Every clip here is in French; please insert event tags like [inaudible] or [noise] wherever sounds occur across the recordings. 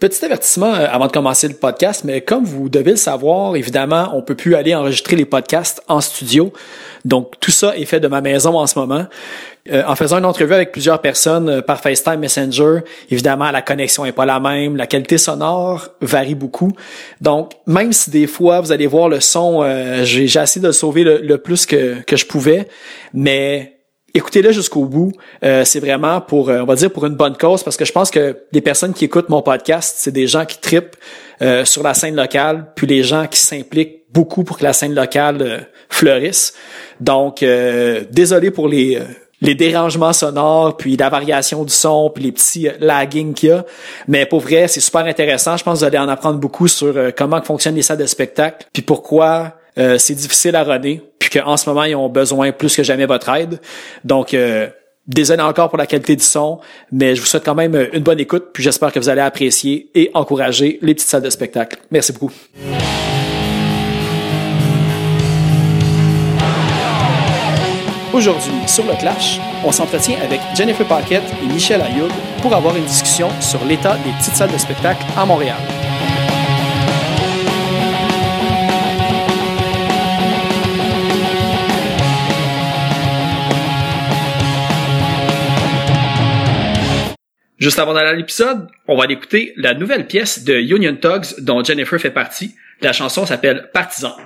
Petit avertissement euh, avant de commencer le podcast, mais comme vous devez le savoir, évidemment, on peut plus aller enregistrer les podcasts en studio. Donc tout ça est fait de ma maison en ce moment. Euh, en faisant une entrevue avec plusieurs personnes euh, par FaceTime Messenger, évidemment la connexion est pas la même, la qualité sonore varie beaucoup. Donc même si des fois vous allez voir le son, j'ai essayé de le sauver le, le plus que, que je pouvais, mais écoutez-le jusqu'au bout. Euh, c'est vraiment pour, euh, on va dire, pour une bonne cause, parce que je pense que les personnes qui écoutent mon podcast, c'est des gens qui tripent euh, sur la scène locale, puis les gens qui s'impliquent beaucoup pour que la scène locale fleurisse. Donc, désolé pour les les dérangements sonores, puis la variation du son, puis les petits lagging qu'il y a. Mais pour vrai, c'est super intéressant. Je pense que vous allez en apprendre beaucoup sur comment fonctionnent les salles de spectacle, puis pourquoi euh, c'est difficile à runner, puis qu'en ce moment, ils ont besoin plus que jamais votre aide. Donc, euh, désolé encore pour la qualité du son, mais je vous souhaite quand même une bonne écoute, puis j'espère que vous allez apprécier et encourager les petites salles de spectacle. Merci beaucoup. Aujourd'hui, sur le Clash, on s'entretient avec Jennifer Paquette et Michel Ayoub pour avoir une discussion sur l'état des petites salles de spectacle à Montréal. Juste avant d'aller à l'épisode, on va aller écouter la nouvelle pièce de Union Tugs dont Jennifer fait partie. La chanson s'appelle Partisan.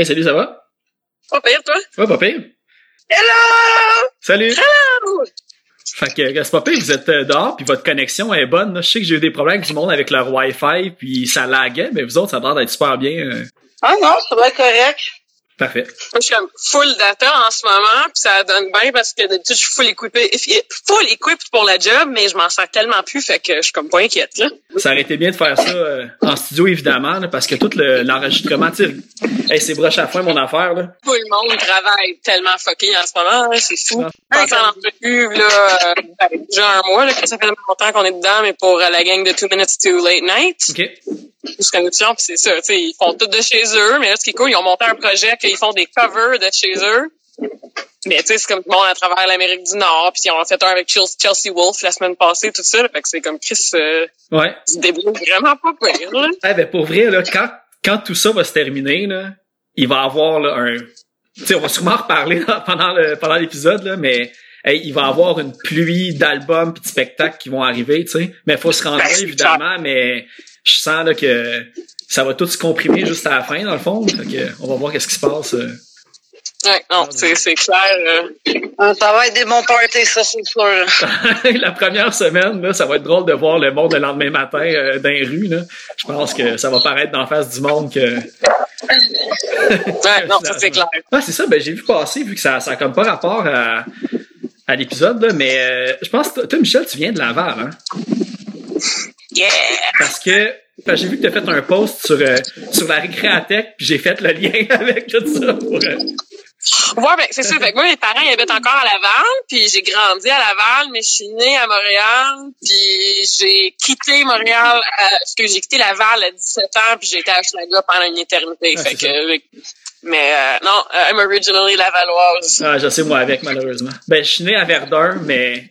Hey, salut, ça va? Pas pire, toi? Ouais, pas pire. Hello! Salut! Hello! Fait que, c'est pas pire, vous êtes euh, dehors, puis votre connexion est bonne. là. Je sais que j'ai eu des problèmes avec du monde avec leur Wi-Fi, puis ça laguait, mais vous autres, ça a l'air d'être super bien. euh, Ah non, ça va être correct. parfait. Moi, je suis comme full data en ce moment, puis ça donne bien parce que d'habitude, je suis full équipé, full equipped pour la job, mais je m'en sers tellement plus, fait que je suis comme pas inquiète, là. Ça aurait été bien de faire ça euh, en studio, évidemment, là, parce que tout le- l'enregistrement, tu sais, hey, c'est broche à foin, mon affaire, là. Tout le monde travaille tellement fucké en ce moment, hein, c'est fou. Quand entrevue, là, euh, ben, déjà un mois, là, que ça fait longtemps qu'on est dedans, mais pour euh, la gang de Two Minutes to Late Night, OK. jusqu'à c'est ça, ils font tout de chez eux, mais là, ce qui est cool, ils ont monté un projet qu'ils font des covers de chez eux. Mais tu sais, c'est comme tout le monde à travers l'Amérique du Nord, puis ils ont fait un avec Chelsea Wolf la semaine passée, tout ça, fait que c'est comme Chris euh, Ouais. se débrouille vraiment pas pire, là. Eh ben, pour vrai, là, quand, quand tout ça va se terminer, là, il va y avoir là, un... Tu sais, on va sûrement en reparler là, pendant le pendant l'épisode, là, mais hey, il va y avoir une pluie d'albums et de spectacles qui vont arriver, tu sais. Mais faut se rendre Ben, évidemment, mais je sens là, que ça va tout se comprimer juste à la fin, dans le fond. Fait que, on va voir qu'est-ce qui se passe. euh. Ouais, non, c'est c'est clair. euh, Ah, Ça va être des bons parties, ça, c'est sûr. [laughs] la première semaine, là, ça va être drôle de voir le monde le lendemain matin euh, dans les rues. Là. Je pense que ça va paraître d'en face du monde que. [laughs] Ouais, non, ça c'est clair. Ah, c'est ça, ben j'ai vu passer, vu que ça, ça a comme pas rapport à, à l'épisode, là, mais euh, je pense que toi, Michel, tu viens de Laval, hein? Yeah! Parce que parce que j'ai vu que tu as fait un post sur, euh, sur la récréatech, puis j'ai fait le lien [laughs] avec tout ça pour. euh, Ouais, ben c'est ça. Fait que moi, mes parents ils habitent encore à Laval, puis j'ai grandi à Laval, mais je suis née à Montréal, puis j'ai quitté Montréal, à, parce que j'ai quitté Laval à 17 ans, puis j'ai été à Hochelaga pendant une éternité. Ah, fait que, mais euh, non, euh, I'm originally lavalloise. Ah, je sais, moi, avec, malheureusement. Ben, je suis né à Verdun, mais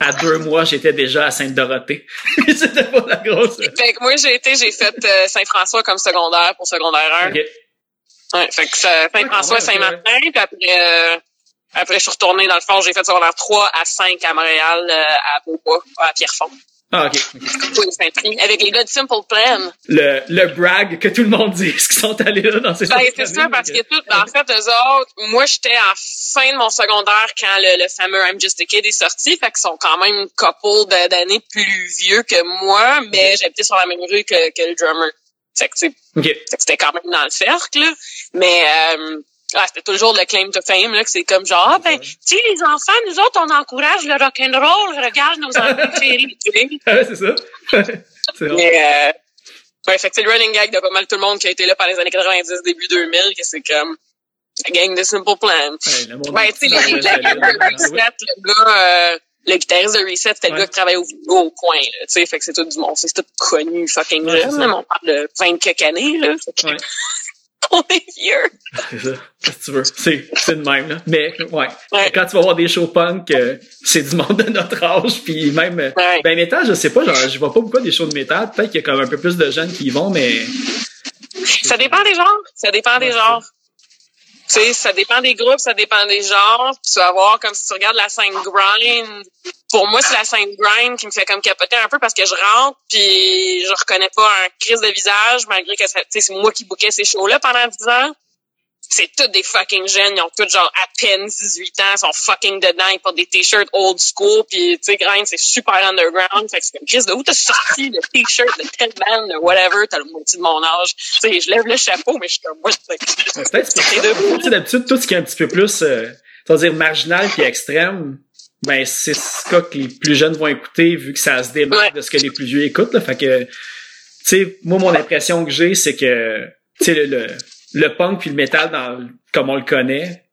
à deux mois, j'étais déjà à Sainte-Dorothée. [laughs] C'était pas la grosse. Fait que moi, j'ai été, j'ai fait euh, Saint-François comme secondaire pour secondaire 1. Ok. Ouais, fait que ça- Saint-François, Saint-Martin, puis après, euh, après, je suis retournée dans le fond, j'ai fait secondaire 3 à 5 à Montréal, euh, à Beaubois, à Pierrefonds. Ah, ok. ok. Pour les Saint-Prix, avec les gars de Simple Plan. Le, le brag que tout le monde dit, [laughs] qu'ils sont allés là dans ces Ben, c'est ça, parce que tout, en fait, eux autres, moi, j'étais en fin de mon secondaire quand le, le fameux I'm Just a Kid est sorti, fait qu'ils sont quand même une couple d'années plus vieux que moi, mais j'habitais sur la même rue que, que le drummer. Fait que, tu sais, Ok. Fait que c'était quand même dans le cercle, là. Mais euh, ah, c'était toujours le claim to fame, là, que c'est comme genre, ah, ben, tu sais, les enfants, nous autres, on encourage le rock'n'roll, regarde nos enfants [laughs] préférés, tu sais. Ah, ouais, c'est ça. [laughs] c'est vrai. Mais, euh, ouais, fait que c'est le running gag de pas mal tout le monde qui a été là pendant les années 90, début 2000, que c'est comme la gang de Simple Plan. Ouais, Ouais, tu sais, les, de Reset, le gars, euh, le guitariste de Reset, c'était Ouais. le gars qui travaillait au, au coin, là, tu sais, fait que c'est tout du monde, c'est tout connu, fucking jeune, on parle de 20 quelques années, là. Fait que On est vieux. C'est ça. Qu'est-ce que tu veux? C'est, de même, là. Mais, ouais. Ouais. Quand tu vas voir des shows punk, euh, c'est du monde de notre âge, puis même, euh, Ouais. ben, métal, je sais pas, genre, je vois pas beaucoup des shows de métal. Peut-être qu'il y a comme un peu plus de jeunes qui y vont, mais, Ça dépend des genres. Ça dépend des genres. Tu sais, ça dépend des groupes, ça dépend des genres. Tu vas voir, comme si tu regardes la scène grind. Pour moi, c'est la scène grind qui me fait comme capoter un peu parce que je rentre puis je reconnais pas un crise de visage malgré que c'est moi qui bouquais ces shows-là pendant 10 ans. C'est tous des fucking jeunes, ils ont tous genre à peine 18 ans, ils sont fucking dedans, ils portent des t-shirts old school, puis tu sais, grind, c'est super underground, fait que c'est comme, Chris, de où t'as sorti le t-shirt de tel band, de whatever, t'as le moitié de mon âge? Tu sais, je lève le chapeau, mais je suis comme, moi, peut-être c'est sais, d'habitude, tout ce qui est un petit peu plus, euh, ça veut dire marginal puis extrême, ben, c'est ce cas que les plus jeunes vont écouter vu que ça se démarque Ouais. de ce que les plus vieux écoutent, là. Fait que, tu sais, moi, mon impression que j'ai, c'est que, tu sais, le, le, le punk puis le métal dans, comme on le connaît,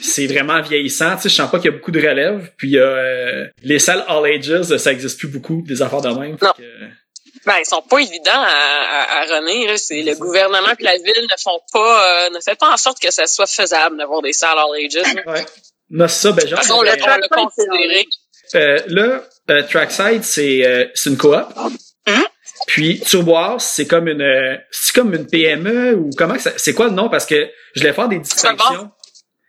c'est vraiment vieillissant. Tu sais, je sens pas qu'il y a beaucoup de relève. Puis il y a euh, les salles all ages, ça existe plus beaucoup, des affaires de même. Non. que, Ben, ils sont pas évidents à, à, à runner. Là. C'est le gouvernement et la ville ne font pas, euh, ne fait pas en sorte que ça soit faisable d'avoir des salles all ages. Ouais. Non, c'est ça, ben, genre, on l'a considéré. Euh, là, euh, Trackside, c'est euh, c'est une coop. Puis Turboise, c'est comme une c'est comme une PME ou comment ça- c'est quoi le nom? Parce que je voulais faire des distinctions.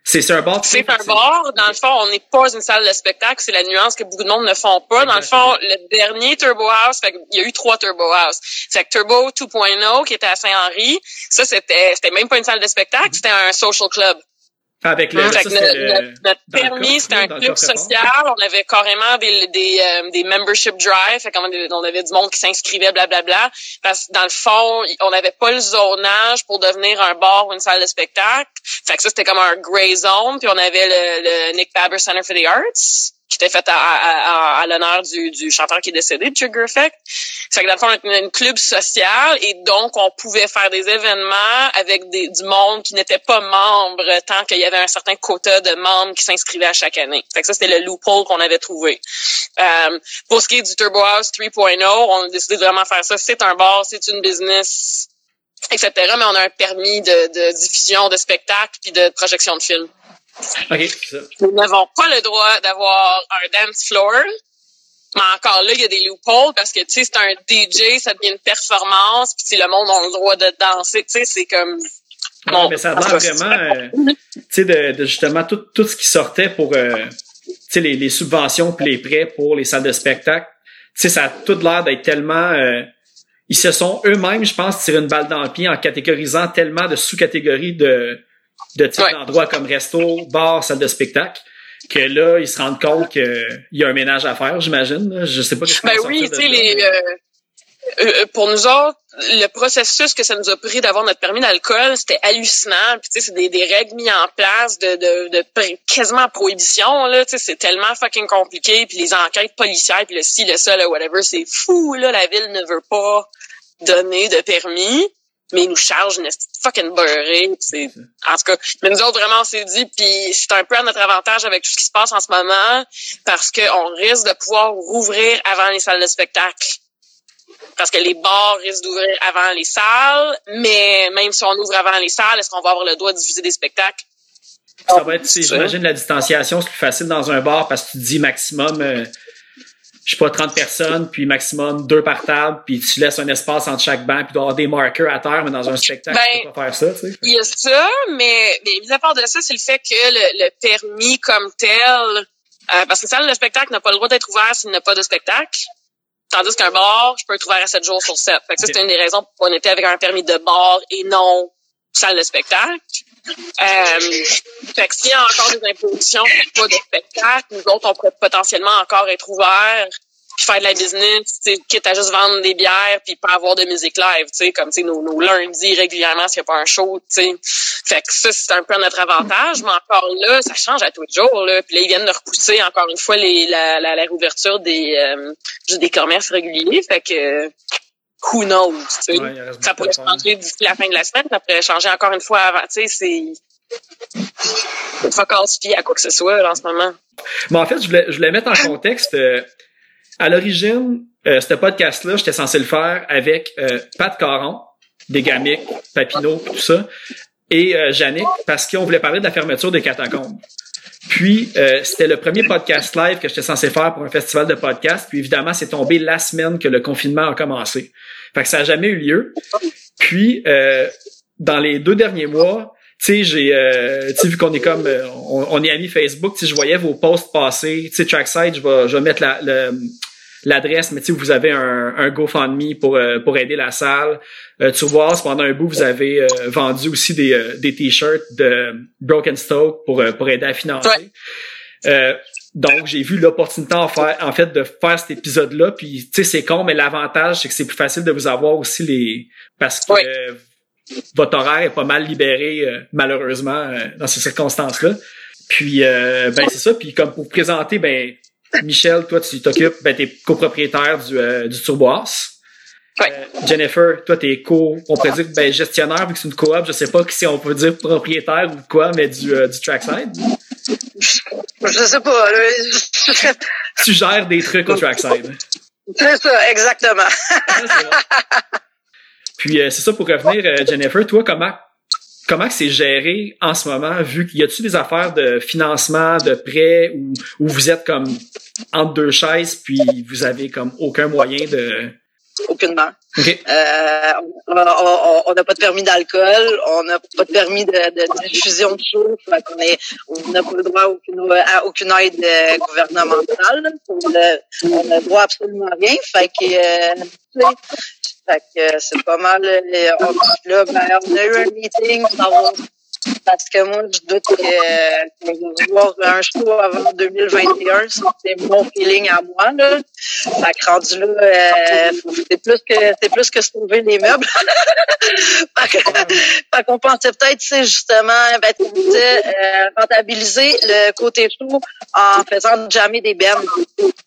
C'est un bar. C'est un bar. Dans le fond, on n'est pas une salle de spectacle. C'est la nuance que beaucoup de monde ne font pas. Dans le fond, le dernier Turbo House, fait il y a eu trois Turbo House. Fait que Turbo 2.0 qui était à Saint-Henri, ça c'était c'était même pas une salle de spectacle, c'était un social club. Avec le, ça, c'était notre, le- notre- permis, c'était un club social. On avait carrément des des, euh, des membership drive. Fait avait, on avait du monde qui s'inscrivait, blablabla. Parce que dans le fond, on n'avait pas le zonage pour devenir un bar ou une salle de spectacle. Fait que ça, c'était comme un gray zone. Puis on avait le, le Nick Babber Center for the Arts qui était fait à, à, à, à l'honneur du, du chanteur qui est décédé, Trigger Effect. Fait que dans le fond, on un club social et donc on pouvait faire des événements avec des, du monde qui n'était pas membre tant qu'il y avait un certain quota de membres qui s'inscrivaient à chaque année. Fait que ça, c'était le loophole qu'on avait trouvé. Euh, pour ce qui est du Turbo House 3.0, on a décidé de vraiment faire ça. C'est un bar, c'est une business, etc. Mais on a un permis de, de diffusion de spectacles puis de projection de films. OK, ça. Nous n'avons pas le droit d'avoir un dance floor. Mais encore là, il y a des loopholes parce que, tu sais, c'est un DJ, ça devient une performance, puis si le monde a le droit de danser, tu sais, c'est comme... Ouais, Bon, mais ça a l'air vraiment, euh, tu sais, de, de justement tout, tout ce qui sortait pour, euh, tu sais, les, les subventions puis les prêts pour les salles de spectacle. Tu sais, ça a tout l'air d'être tellement, euh, ils se sont eux-mêmes, je pense, tiré une balle dans le pied en catégorisant tellement de sous-catégories de, de types Ouais. d'endroits comme resto, bar, salle de spectacle, que là, ils se rendent compte qu'il y a un ménage à faire, j'imagine. Je sais pas Ben oui, tu sais, les, mais- euh, euh, pour nous autres, le processus que ça nous a pris d'avoir notre permis d'alcool, c'était hallucinant. Puis tu sais, c'est des, des règles mises en place de, de, quasiment prohibition là. Tu sais, c'est tellement fucking compliqué. Puis les enquêtes policières, puis le ci, le ça, le whatever, c'est fou là. La ville ne veut pas donner de permis, mais ils nous chargent une fucking beurrée. C'est en tout cas, mais nous autres vraiment on s'est dit, puis c'est un peu à notre avantage avec tout ce qui se passe en ce moment, parce qu'on risque de pouvoir rouvrir avant les salles de spectacle parce que les bars risquent d'ouvrir avant les salles, mais même si on ouvre avant les salles, est-ce qu'on va avoir le droit de diffuser des spectacles? Ça va être, ça. j'imagine la distanciation, c'est plus facile dans un bar parce que tu dis maximum, euh, je sais pas, 30 personnes, puis maximum deux par table, puis tu laisses un espace entre chaque banc, puis tu dois avoir des marqueurs à terre, mais dans un spectacle, Ben, tu peux pas faire ça, tu sais. Il y a ça, mais, mais mis à part de ça, c'est le fait que le, le permis comme tel, euh, parce que salle de spectacle n'a pas le droit d'être ouvert s'il n'y a pas de spectacle. Tandis qu'un bar, je peux être ouvert à 7 jours sur 7. Fait que ça, c'est une des raisons pourquoi on était avec un permis de bar et non salle de spectacle. Euh, fait que s'il y a encore des impositions pas de spectacle, nous autres, on pourrait potentiellement encore être ouverts puis faire de la business, quitte à juste vendre des bières puis pas avoir de musique live, tu sais, comme tu nos, nos lundis régulièrement s'il n'y a pas un show, tu sais. Fait que ça, c'est un peu notre avantage, mais encore là, ça change à tous les jours, là. Puis là, ils viennent de repousser encore une fois la, réouverture des, euh, des commerces réguliers. Fait que who knows, tu sais. Ouais, ça pourrait changer d'ici la fin de la semaine, ça pourrait changer encore une fois avant, tu sais, c'est faut pas se fier à quoi que ce soit là, en ce moment. Mais en fait, je voulais, je voulais mettre en contexte, euh, à l'origine, euh, ce podcast-là, j'étais censé le faire avec euh, Pat Caron, des Gamic, Papineau, tout ça, et euh, Yannick, parce qu'on voulait parler de la fermeture des catacombes. Puis, euh, c'était le premier podcast live que j'étais censé faire pour un festival de podcast. Puis, évidemment, c'est tombé la semaine que le confinement a commencé. Fait que ça n'a jamais eu lieu. Puis, euh, dans les deux derniers mois, tu sais, j'ai, euh, tu sais, vu qu'on est comme, euh, on, on est amis Facebook, tu je voyais vos posts passer. Tu sais, Trackside, je vais, je vais mettre la, le- l'adresse, mais tu sais, vous avez un, un GoFundMe pour, euh, pour aider la salle. Euh, Turboise, pendant un bout, vous avez euh, vendu aussi des, euh, des t-shirts de Broken Stoke pour, euh, pour aider à financer. Ouais. Euh, donc, j'ai vu l'opportunité en, faire, en fait de faire cet épisode-là. Puis, tu sais, c'est con, mais l'avantage, c'est que c'est plus facile de vous avoir aussi les... Parce que Ouais. euh, votre horaire est pas mal libéré, euh, malheureusement, euh, dans ces circonstances-là. Puis, euh, ben, c'est ça. Puis, comme pour vous présenter, ben, Michel, toi, tu t'occupes, ben, t'es copropriétaire du, euh, du Turboas. Euh, Jennifer, toi, t'es co, on pourrait dire, ben, gestionnaire, vu que c'est une coop, je sais pas si on peut dire propriétaire ou quoi, mais du, euh, du trackside. Je sais pas. Tu gères des trucs au trackside. C'est ça, exactement. Puis euh, c'est ça pour revenir, euh, Jennifer, toi, comment comment c'est géré en ce moment, vu qu'il y a-tu des affaires de financement, de prêt, où vous êtes comme entre deux chaises, puis vous avez comme aucun moyen de aucunement. OK. Euh, on on n'a pas de permis d'alcool, on n'a pas de permis de, de diffusion de est, on n'a pas le droit à aucune, à aucune aide euh, gouvernementale. On n'a droit à absolument rien. Fait que, euh, fait que euh, c'est pas mal. euh, on, là, ben, on a eu un meeting pour savoir parce que moi, je doute que, qu'on va voir un show avant 2021. Ça, C'est mon feeling à moi, là. Fait que rendu là, euh, c'est plus que, c'est plus que sauver les meubles. [laughs] fait, que, fait qu'on pensait peut-être, sais, justement, ben, euh, rentabiliser le côté show en faisant jammer des bennes.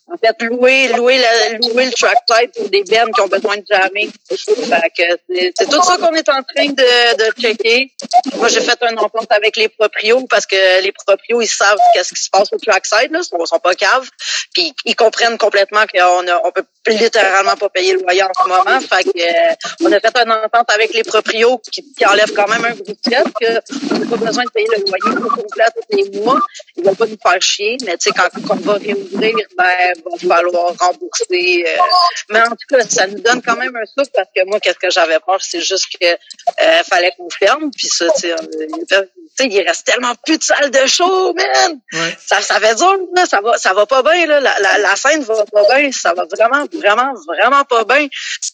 En fait, louer, louer, la, louer le trackside pour des bennes qui ont besoin de jammer. Fait que c'est, c'est tout ça qu'on est en train de, de checker. Moi, j'ai fait un avec les proprios parce que les proprios, ils savent qu'est-ce qui se passe au trackside, là. Ils sont pas caves. Puis ils comprennent complètement qu'on on peut littéralement pas payer le loyer en ce moment. Fait que, euh, on a fait une entente avec les proprios qui, qui enlèvent quand même un stress que on n'a pas besoin de payer le loyer au complet tous les mois. Ils vont pas nous faire chier, mais tu sais, quand, on va réouvrir, ben, va falloir rembourser. euh. mais en tout cas, ça nous donne quand même un souffle parce que moi, qu'est-ce que j'avais peur, c'est juste que euh, fallait qu'on ferme. Puis ça, tu sais, tu sais, il reste tellement plus de salles de show, man! Ouais. Ça, ça fait dur, là, ça va, ça va pas bien, là. La, la, la scène va pas bien, ça va vraiment, vraiment, vraiment pas bien.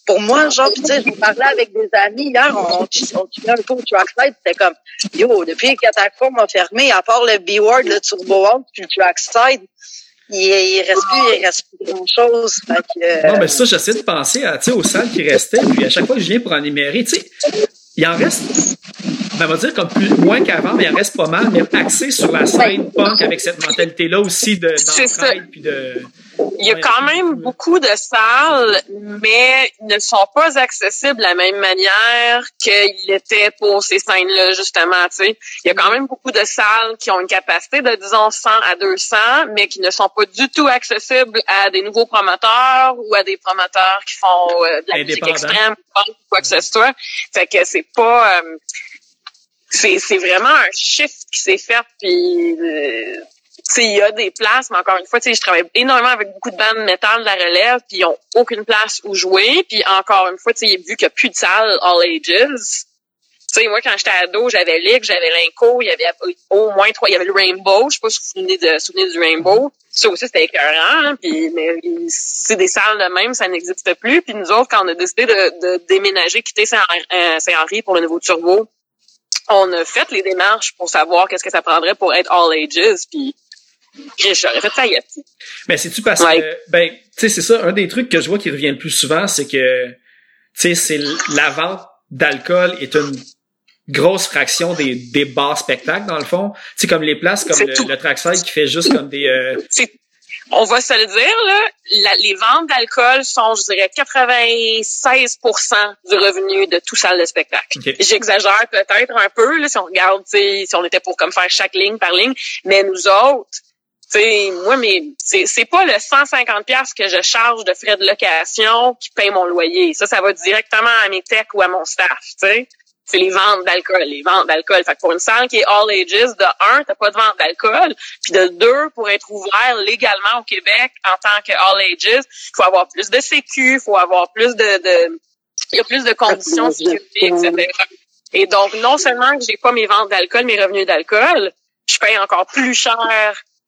Pour moi, genre, tu sais, je parlais avec des amis hier, on, on, on tuait un peu au trackside, c'était comme, yo, depuis que Catacombe a fermé, à part le B-Word, le Turbo Out, puis le trackside, il, il reste plus, il reste plus grand chose. Fait que, euh, Non, mais ça, j'essaie de penser à, aux salles qui restaient, puis à chaque fois que je viens pour en énumérer, tu sais, il en reste, ben, on va dire comme plus, moins qu'avant, mais il en reste pas mal, mais axé sur la scène punk avec cette mentalité-là aussi de, d'entraide, puis de... Il y a quand même beaucoup de salles, mais ils ne sont pas accessibles de la même manière qu'ils étaient pour ces scènes-là, justement. Tu sais. Il y a quand même beaucoup de salles qui ont une capacité de, disons, 100 à 200, mais qui ne sont pas du tout accessibles à des nouveaux promoteurs ou à des promoteurs qui font euh, de la musique extrême ou quoi que ce soit. Fait que c'est pas... euh, c'est vraiment un shift qui s'est fait, puis... euh, il y a des places, mais encore une fois, je travaille énormément avec beaucoup de bandes métal de la relève, puis ils ont aucune place où jouer. Puis encore une fois, vu qu'il n'y a plus de salle all ages, sais, moi, quand j'étais ado, j'avais Lick, j'avais Linko, il y avait au moins trois, il y avait le Rainbow, je sais pas si vous vous souvenez, de, du Rainbow. Ça aussi, c'était écœurant, hein, puis mais c'est des salles de même, ça n'existe plus. Puis nous autres, quand on a décidé de, de déménager, quitter Saint- euh, Saint-Henri pour le nouveau Turbo, on a fait les démarches pour savoir qu'est-ce que ça prendrait pour être all ages, puis j'aurais fait. Mais c'est-tu parce Ouais. que, ben, tu sais, c'est ça, un des trucs que je vois qui revient le plus souvent, c'est que, tu sais, c'est la vente d'alcool est une grosse fraction des, des bars spectacles, dans le fond. Tu sais, comme les places, comme le, le Trackside qui fait juste comme des, euh, c'est- on va se le dire, là, la- les ventes d'alcool sont, je dirais, 96% du revenu de tout salle de spectacle. J'exagère peut-être un peu, là, si on regarde, si on était pour comme faire chaque ligne par ligne, mais nous autres, tu sais, moi, mais c'est c'est pas le 150 pièces que je charge de frais de location qui paye mon loyer. Ça, ça va directement à mes techs ou à mon staff, tu sais. C'est les ventes d'alcool, les ventes d'alcool. Fait que pour une salle qui est all ages, de un, t'as pas de vente d'alcool, puis de deux, pour être ouvert légalement au Québec en tant que all ages, il faut avoir plus de sécu, il faut avoir plus de, de il y a plus de conditions de sécurité, etc. Et donc, non seulement que j'ai pas mes ventes d'alcool, mes revenus d'alcool, je paye encore plus cher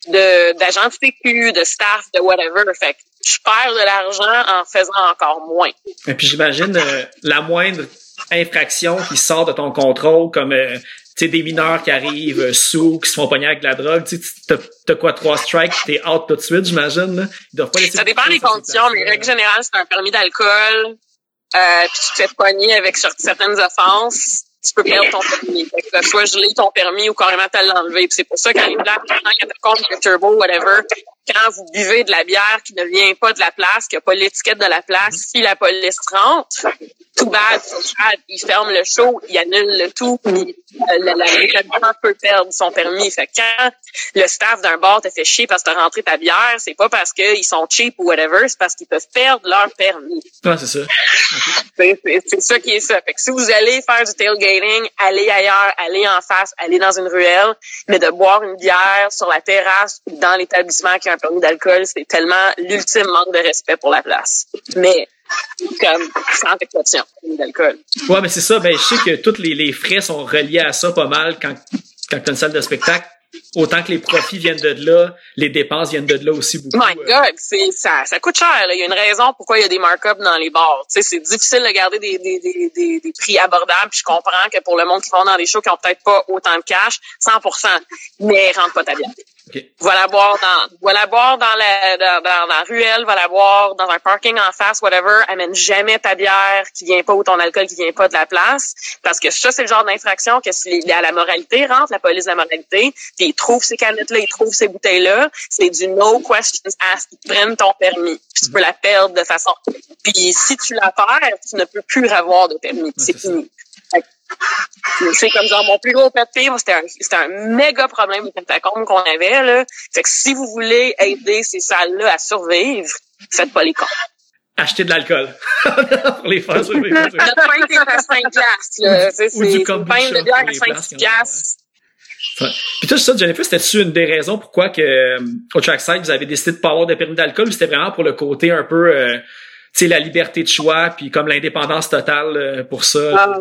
de d'agents de sécu, de staff, de whatever. Fait que je perds de l'argent en faisant encore moins. Et puis j'imagine euh, la moindre infraction qui sort de ton contrôle, comme euh, des mineurs qui arrivent euh, sous, qui se font pogner avec de la drogue, tu t'as- quoi trois strikes, t'es out tout de suite, j'imagine. Ça dépend de des conditions, mais places-là. règle générale, c'est un permis d'alcool. Euh, puis tu te fais pogner avec certaines offenses, tu peux perdre ton permis. Fait que soit geler ton permis ou carrément te l'enlever. C'est pour ça les blagues, quand il y a compte le turbo, whatever, quand vous buvez de la bière qui ne vient pas de la place, qui n'a pas l'étiquette de la place, si la police rentre, tout bad, so bad, il ferme le show, il annule le tout, puis euh, l'établissement peut perdre son permis. Fait que quand le staff d'un bar te fait chier parce que t'as rentré ta bière, c'est pas parce qu'ils sont cheap ou whatever, c'est parce qu'ils peuvent perdre leur permis. Ouais, c'est ça. [laughs] C'est ça qui est ça. Fait que si vous allez faire du tailgating, allez ailleurs, allez en face, allez dans une ruelle, mais de boire une bière sur la terrasse ou dans l'établissement qui a un permis d'alcool, c'est tellement l'ultime manque de respect pour la place. Mais comme sans exception d'alcool. Ouais, mais c'est ça. Ben, je sais que tous les, les frais sont reliés à ça pas mal quand, quand tu as une salle de spectacle autant que les profits viennent de là, les dépenses viennent de là aussi beaucoup. My euh. God, c'est ça, ça coûte cher. Il y a une raison pourquoi il y a des markups dans les bars. Tu sais, c'est difficile de garder des, des, des, des, prix abordables. Puis je comprends que pour le monde qui va dans des shows qui ont peut-être pas autant de cash, 100%, mais rentre pas ta bière. Okay. Va la boire dans, va la boire dans la, dans, dans, la ruelle, va la boire dans un parking en face, whatever. Amène jamais ta bière qui vient pas ou ton alcool qui vient pas de la place. Parce que ça, c'est le genre d'infraction que si la, la moralité rentre, la police de la moralité, puis ils trouvent ces canettes-là, ils trouvent ces bouteilles-là, c'est du no questions asked. Ils prennent ton permis. Puis tu peux la perdre de façon. Puis si tu la perds, tu ne peux plus avoir de permis. c'est fini. C'est comme genre mon plus gros pet c'était un, c'était un méga problème de catacombe qu'on avait, là. Fait que si vous voulez aider ces salles-là à survivre, faites pas les cons. Achetez de l'alcool. [laughs] pour les faire survivre. Notre pain est à 5 piastres, là. C'est, c'est, du pain de bière à 5 piastres. Puis tout ça, Jennifer, c'était-tu une des raisons pourquoi que, euh, au Trackside, vous avez décidé de pas avoir de permis d'alcool c'était vraiment pour le côté un peu, euh, tu sais, la liberté de choix puis comme l'indépendance totale euh, pour ça? Ah,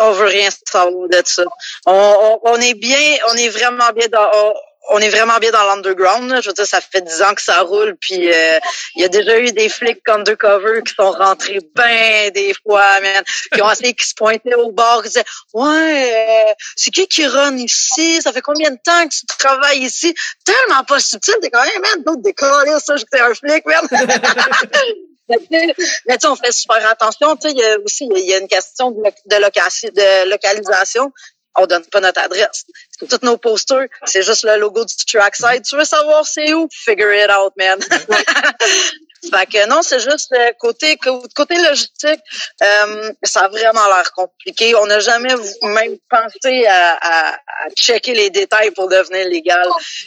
on veut rien savoir de ça. On, on, est bien, on est vraiment bien dans, on, est vraiment bien dans l'underground. Je veux dire, ça fait dix ans que ça roule, puis euh, il y a déjà eu des flics undercover qui sont rentrés ben des fois, man, qui ont essayé qui se pointaient au bord, qui disaient ouais, euh, c'est qui qui run ici? Ça fait combien de temps que tu travailles ici Tellement pas subtil, t'es quand même, man, d'autres décoller ça, j'étais un flic, man. [laughs] Mais tu on fait super attention. Tu sais, il y a aussi il y a une question de, de, localisation. On donne pas notre adresse. Tous nos posters, c'est juste le logo du trackside. Tu veux savoir c'est où? Figure it out, man. [laughs] fait que non, c'est juste euh, côté côté logistique, euh, ça a vraiment l'air compliqué. On n'a jamais même pensé à, à, à, checker les détails pour devenir légal.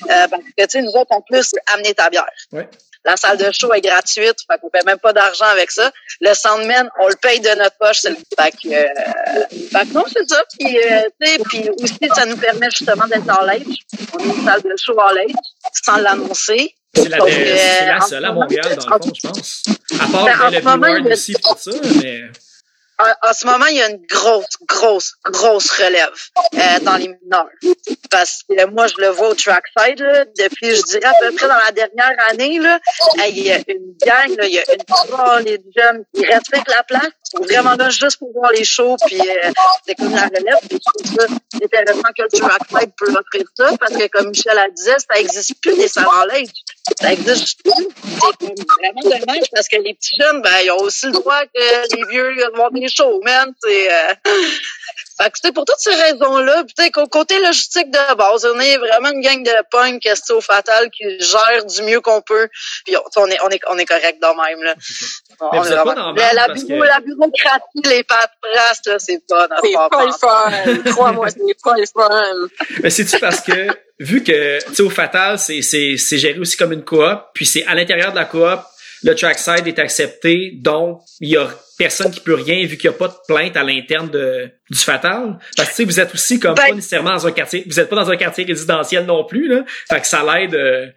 Euh, parce que tu sais, nous autres, en plus, amener ta bière. Ouais. La salle de show est gratuite, fait qu'on paie même pas d'argent avec ça. Le Sandman, on le paye de notre poche. Fait que, euh, fait que non, c'est ça. Puis, euh, puis aussi, ça nous permet justement d'être en live. On est une salle de show en live, sans l'annoncer. C'est la, euh, la seule à Montréal, dans le fond, je pense. À part ben, le moment, aussi, tout ça, mais en, ce moment, il y a une grosse, grosse, grosse relève euh, dans les mineurs. Parce que moi, je le vois au trackside, là, depuis, je dirais, à peu près dans la dernière année, là, il y a une gang, là, il y a une oh, les jeunes qui respectent la place, ils vraiment là juste pour voir les shows, puis euh, c'est comme la relève. Puis je trouve ça intéressant que le trackside peut offrir ça, parce que comme Michel a dit, ça n'existe plus des salles en Ça existe plus. C'est vraiment dommage parce que les petits jeunes, ben, ils ont aussi le droit que les vieux vont des chaud, man. Euh... [laughs] Fait que pour toutes ces raisons-là, peut-être qu'au côté logistique de base, on est vraiment une gang de punk au fatal qui gère du mieux qu'on peut. Puis on, est on est on est correct dans même là. On est vraiment... la, la, bureau, la bureaucratie, les paperasses, là, c'est pas notre C'est pas le fun. Crois-moi, c'est pas le fun. Mais c'est-tu parce que vu que tu sais au fatal, c'est c'est c'est géré aussi comme une coop, puis c'est à l'intérieur de la coop le trackside est accepté, donc il y a personne qui peut rien vu qu'il n'y a pas de plainte à l'interne de du fatal. Parce que vous êtes aussi comme ben pas nécessairement dans un quartier, vous êtes pas dans un quartier résidentiel non plus là. Fait que ça l'aide euh,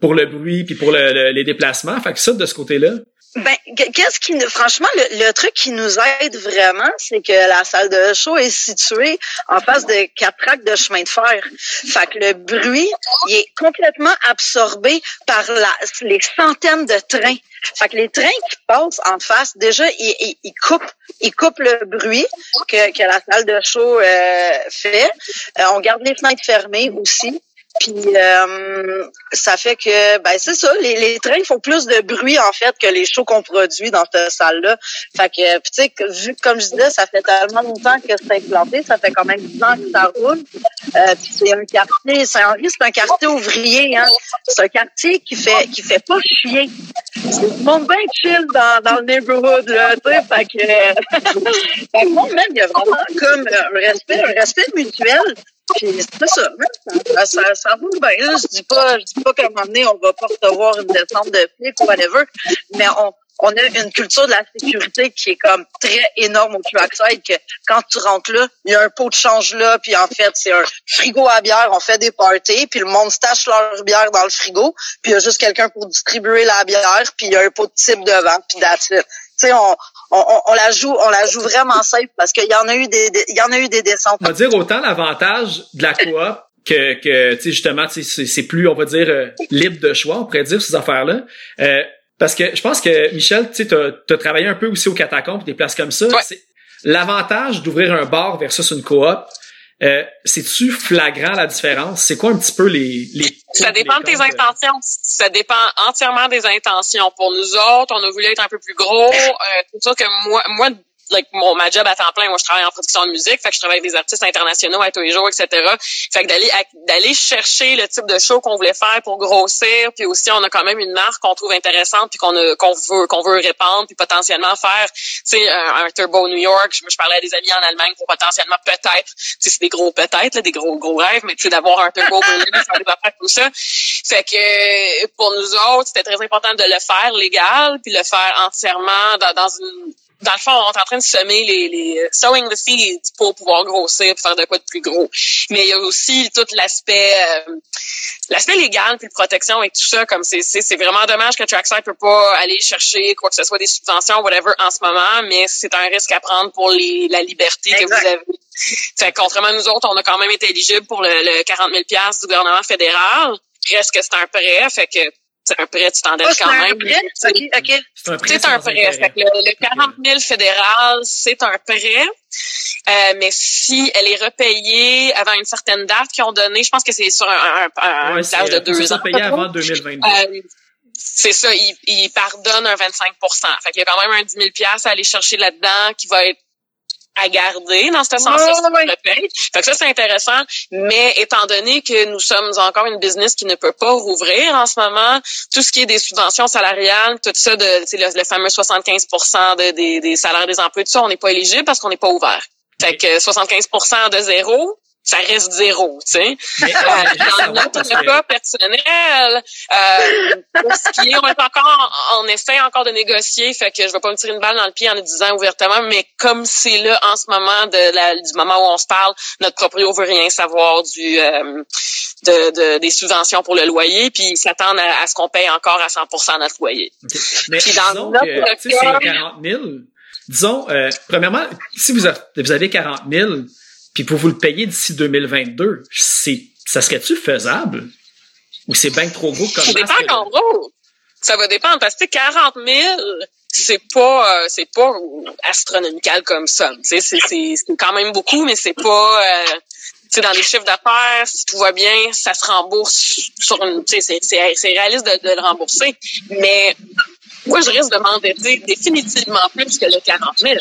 pour le bruit puis pour le, les déplacements. Fait que ça de ce côté-là. Ben, qu'est-ce qui, franchement, le, truc qui nous aide vraiment, c'est que la salle de show est située en face de quatre tracks de chemin de fer. Fait que le bruit, il est complètement absorbé par la, les centaines de trains. Fait que les trains qui passent en face, déjà, ils, ils, coupent, ils coupent le bruit que, que la salle de show euh, fait. Euh, on garde les fenêtres fermées aussi. Puis euh, ça fait que ben c'est ça, les, les trains font plus de bruit en fait que les shows qu'on produit dans cette salle-là. Fait que tu sais, vu comme je disais, ça fait tellement longtemps que c'est implanté, ça fait quand même 10 ans que ça roule. Euh, c'est un quartier, Saint-Henri, c'est un quartier ouvrier, hein. C'est un quartier qui fait qui fait pas chier. C'est monde bien chill dans, dans le neighborhood, là, tu sais. Fait que, [laughs] fait que moi, même, il y a vraiment comme un respect, un respect mutuel. Puis c'est ça, ça, ça, ça roule bien. Je dis pas, je dis pas qu'à un moment donné, on va pas recevoir une descente de flics ou whatever, mais on, on a une culture de la sécurité qui est comme très énorme au Trackside que quand tu rentres là, il y a un pot de change là, puis en fait, c'est un frigo à bière, on fait des parties, puis le monde stache leur bière dans le frigo, puis il y a juste quelqu'un pour distribuer la bière, puis il y a un pot de type devant, puis that's. Tu sais, on, on, on, la joue, on la joue vraiment safe parce qu'il y en a eu des, il y en a eu des descentes. On va dire autant l'avantage de la coop que, que tu sais justement, c'est plus, on va dire, euh, libre de choix, on pourrait dire ces affaires-là. Euh, parce que je pense que Michel, tu sais, t'as as travaillé un peu aussi au catacombes, des places comme ça. Ouais. L'avantage d'ouvrir un bar versus une coop, euh, c'est-tu flagrant la différence? C'est quoi un petit peu les... les ça dépend de tes intentions. Ça dépend entièrement des intentions. Pour nous autres, on a voulu être un peu plus gros. Euh, c'est sûr que moi, moi like, mon, ma job à temps plein, moi, je travaille en production de musique, fait que je travaille avec des artistes internationaux à tous les jours, etc. Fait que d'aller, d'aller chercher le type de show qu'on voulait faire pour grossir, puis aussi, on a quand même une marque qu'on trouve intéressante, puis qu'on qu'on veut, qu'on veut répandre, puis potentiellement faire, tu sais, un, Turbo New York. Je, parlais à des amis en Allemagne pour potentiellement peut-être, tu sais, c'est des gros peut-être, des gros, gros rêves, mais tu sais, d'avoir un Turbo Berlin, ça va faire tout ça. Fait que, pour nous autres, c'était très important de le faire légal, puis le faire entièrement dans, dans une dans le fond, on est en train de semer les, les euh, sowing the seeds pour pouvoir grossir, pour faire de quoi de plus gros. Mais il y a aussi tout l'aspect euh, l'aspect légal puis protection et tout ça. Comme c'est c'est vraiment dommage que Trackside peut pas aller chercher quoi que ce soit des subventions whatever en ce moment, mais c'est un risque à prendre pour les, la liberté que vous avez. Fait contrairement à nous autres, on a quand même été éligible pour le, le 40 000 du gouvernement fédéral. Reste que c'est un prêt, fait que c'est un prêt, tu t'endettes oh, quand même. C'est un prêt. C'est un prêt. Fait que le, 40 000 fédéral, c'est un prêt. Euh, mais si elle est repayée avant une certaine date qu'ils ont donnée, je pense que c'est sur un, un, un ouais, de deux ans. payé avant 2022. Euh, c'est ça, ils il pardonnent un 25 Fait qu'il y a quand même un 10 000 à aller chercher là-dedans qui va être à garder dans ce sens-là Fait que ça, c'est intéressant. Mais étant donné que nous sommes encore une business qui ne peut pas rouvrir en ce moment, tout ce qui est des subventions salariales, tout ça, de le, le fameux 75 de, des, des salaires des emplois, tout ça, on n'est pas éligible parce qu'on n'est pas ouvert. Fait que 75 de zéro, ça reste zéro, tu sais. Euh, dans notre cas personnel, euh, ce qui est, on est encore, on essaie encore de négocier, fait que je vais pas me tirer une balle dans le pied en le disant ouvertement, mais comme c'est là en ce moment de la, du moment où on se parle, notre proprio veut rien savoir du euh, de, de, des subventions pour le loyer, puis ils s'attendent à, ce qu'on paye encore à 100% notre loyer. Mais puis dans disons que, c'est 40 000. Disons, euh, premièrement, si vous avez, vous avez 40 000, puis pour vous le payer d'ici 2022, c'est, ça serait-tu faisable? Ou c'est bien trop gros comme ça? Ça dépend en gros. Ça va dépendre parce que 40 000, c'est pas, euh, c'est pas astronomical comme ça. C'est, c'est, c'est quand même beaucoup, mais c'est pas, euh, tu dans les chiffres d'affaires, si tout va bien, ça se rembourse sur une, tu sais, c'est, c'est réaliste de, de, le rembourser. Mais moi, je risque de m'endetter définitivement plus que le 40 000.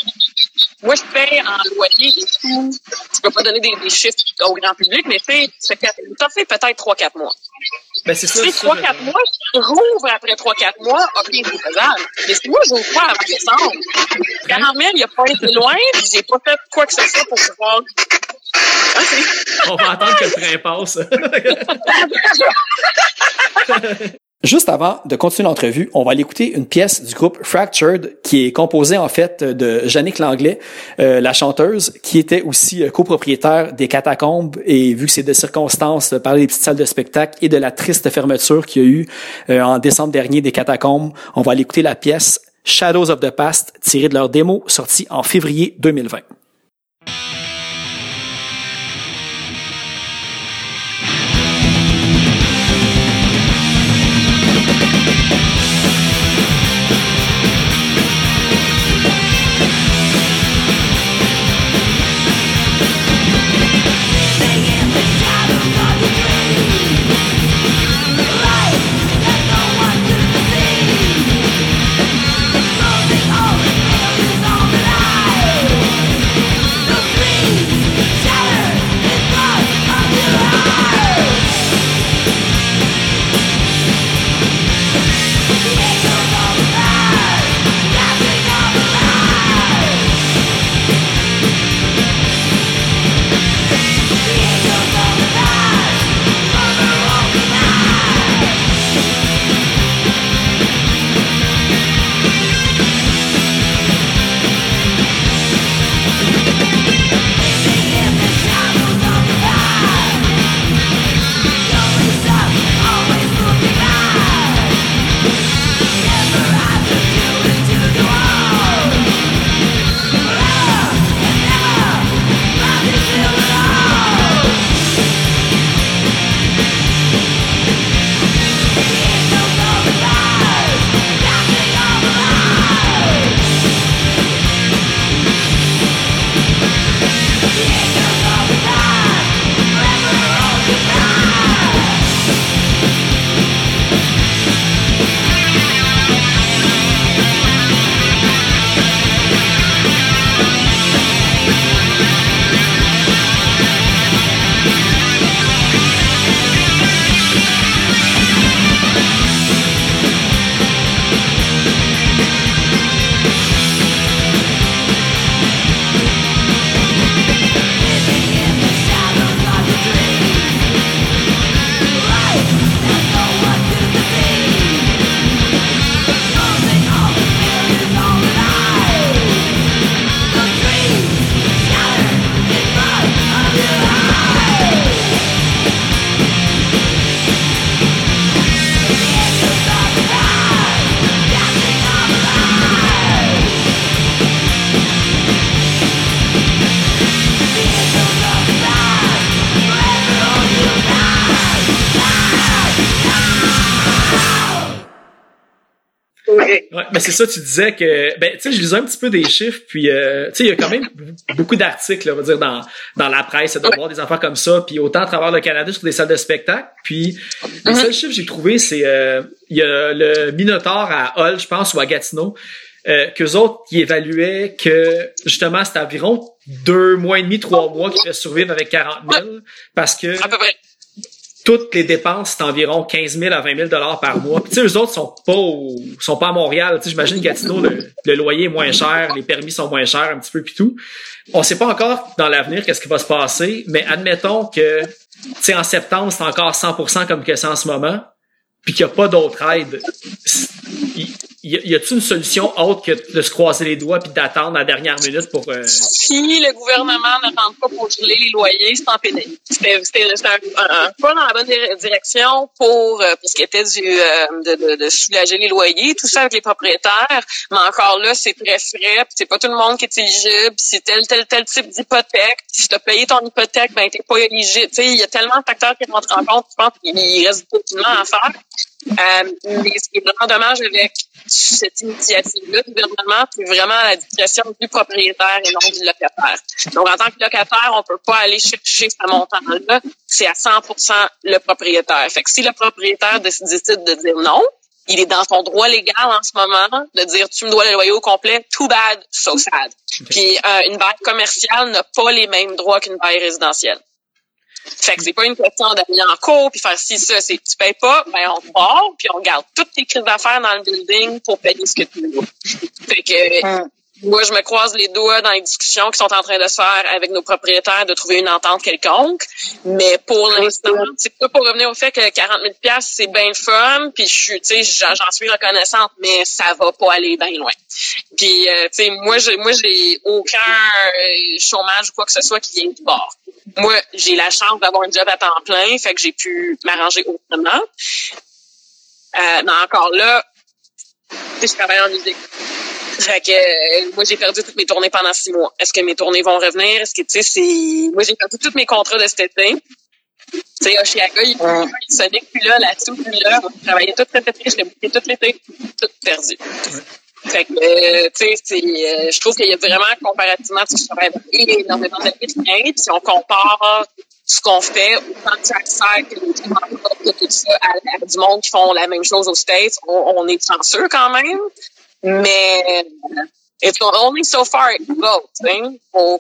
Moi, je paye en loyer et tout. Je peux pas donner des, des chiffres au grand public, mais fait, ça fait peut-être 3-4 mois. Ben, c'est ça. Si 3-4 mois, je rouvre après 3-4 mois, ok, c'est faisable. Mais si moi, je j'ouvre pas avant décembre, 40 000, il a pas été loin, j'ai pas fait quoi que ce soit pour pouvoir On va attendre que le train passe. [laughs] [laughs] Juste avant de continuer l'entrevue, on va aller écouter une pièce du groupe Fractured qui est composée en fait de Jannick Langlais, euh, la chanteuse, qui était aussi euh, copropriétaire des catacombes et vu que c'est de circonstances parler des petites salles de spectacle et de la triste fermeture qu'il y a eu euh, en décembre dernier des catacombes, on va aller écouter la pièce Shadows of the Past tirée de leur démo sortie en février 2020. C'est ça, tu disais que, ben, tu sais, je lisais un petit peu des chiffres, puis, euh, tu sais, il y a quand même beaucoup d'articles, on va dire, dans, dans la presse, de voir des affaires comme ça, puis autant à travers le Canada sur des salles de spectacle, puis les Mhm. seuls chiffres que j'ai trouvé, c'est, euh, il y a le Minotaur à Hull, je pense, ou à Gatineau, euh, qu'eux autres, ils évaluaient que, justement, c'était environ deux mois et demi, trois mois qu'ils pouvaient survivre avec 40 000, parce que À peu près. Toutes les dépenses, c'est environ 15 000 à 20 000 dollars par mois. Puis, tu sais, eux autres sont pas au- sont pas à Montréal. Tu sais, j'imagine Gatineau, le, loyer est moins cher, les permis sont moins chers, un petit peu puis tout. On sait pas encore dans l'avenir qu'est-ce qui va se passer, mais admettons que, tu sais, en septembre, c'est encore 100% comme que c'est en ce moment, puis qu'il n'y a pas d'autre aide. Y, a-t-il une solution autre que de se croiser les doigts puis d'attendre la dernière minute pour... euh, Si le gouvernement ne rentre pas pour geler les loyers, c'est en pénalité. C'était un, un- un pas dans la bonne dir- direction pour, euh, pour ce qui était du, euh, de, de, de soulager les loyers, tout ça avec les propriétaires. Mais encore là, c'est très frais, puis c'est pas tout le monde qui est éligible, c'est tel, tel, tel type d'hypothèque. Si tu as payé ton hypothèque, ben t'es pas éligible. Il y a tellement de facteurs qui rentrent en compte, je pense qu'il reste beaucoup à faire. Euh, mais ce qui est vraiment dommage avec cette initiative-là du gouvernement, c'est vraiment la discrétion du propriétaire et non du locataire. Donc, en tant que locataire, on peut pas aller chercher ce montant-là. C'est à 100 le propriétaire. Fait que si le propriétaire décide de dire non, il est dans son droit légal en ce moment de dire tu me dois le loyer au complet, too bad, so sad. Puis euh, une baille commerciale n'a pas les mêmes droits qu'une baille résidentielle. Fait que c'est pas une question d'aller en cours puis faire si ça, c'est tu payes pas, ben on barre puis on garde toutes tes crises d'affaires dans le building pour payer ce que tu veux. Fait que Hum. Moi, je me croise les doigts dans les discussions qui sont en train de se faire avec nos propriétaires de trouver une entente quelconque. Mais pour l'instant, c'est pas pour revenir au fait que 40 000 pièces c'est bien le fun, puis je suis, tu sais, j'en suis reconnaissante, mais ça va pas aller bien loin. Puis, euh, tu sais, moi, j'ai, moi, j'ai aucun euh, chômage ou quoi que ce soit qui vient du bord. Moi, j'ai la chance d'avoir un job à temps plein, fait que j'ai pu m'arranger autrement. Euh, mais encore là, tu sais, je travaille en musique. Fait que euh, moi j'ai perdu toutes mes tournées pendant six mois. Est-ce que mes tournées vont revenir? Est-ce que tu sais c'est moi j'ai perdu tous mes contrats de cet été. Tu sais Oshiaga, il Hum. il sonnait plus là, là-dessus, plus là. On travaillait tout cet été, j'étais bouquée tout l'été, tout perdu. Fait que euh, tu sais c'est euh, je trouve qu'il y a vraiment comparativement tu sais, je travaille énormément d'Américains, puis si on compare ce qu'on fait, autant de trackside que les que tout ça, à, à du monde qui font la même chose aux States, on, on est chanceux quand même. Mais it's only so far it goes. Hein? Faut,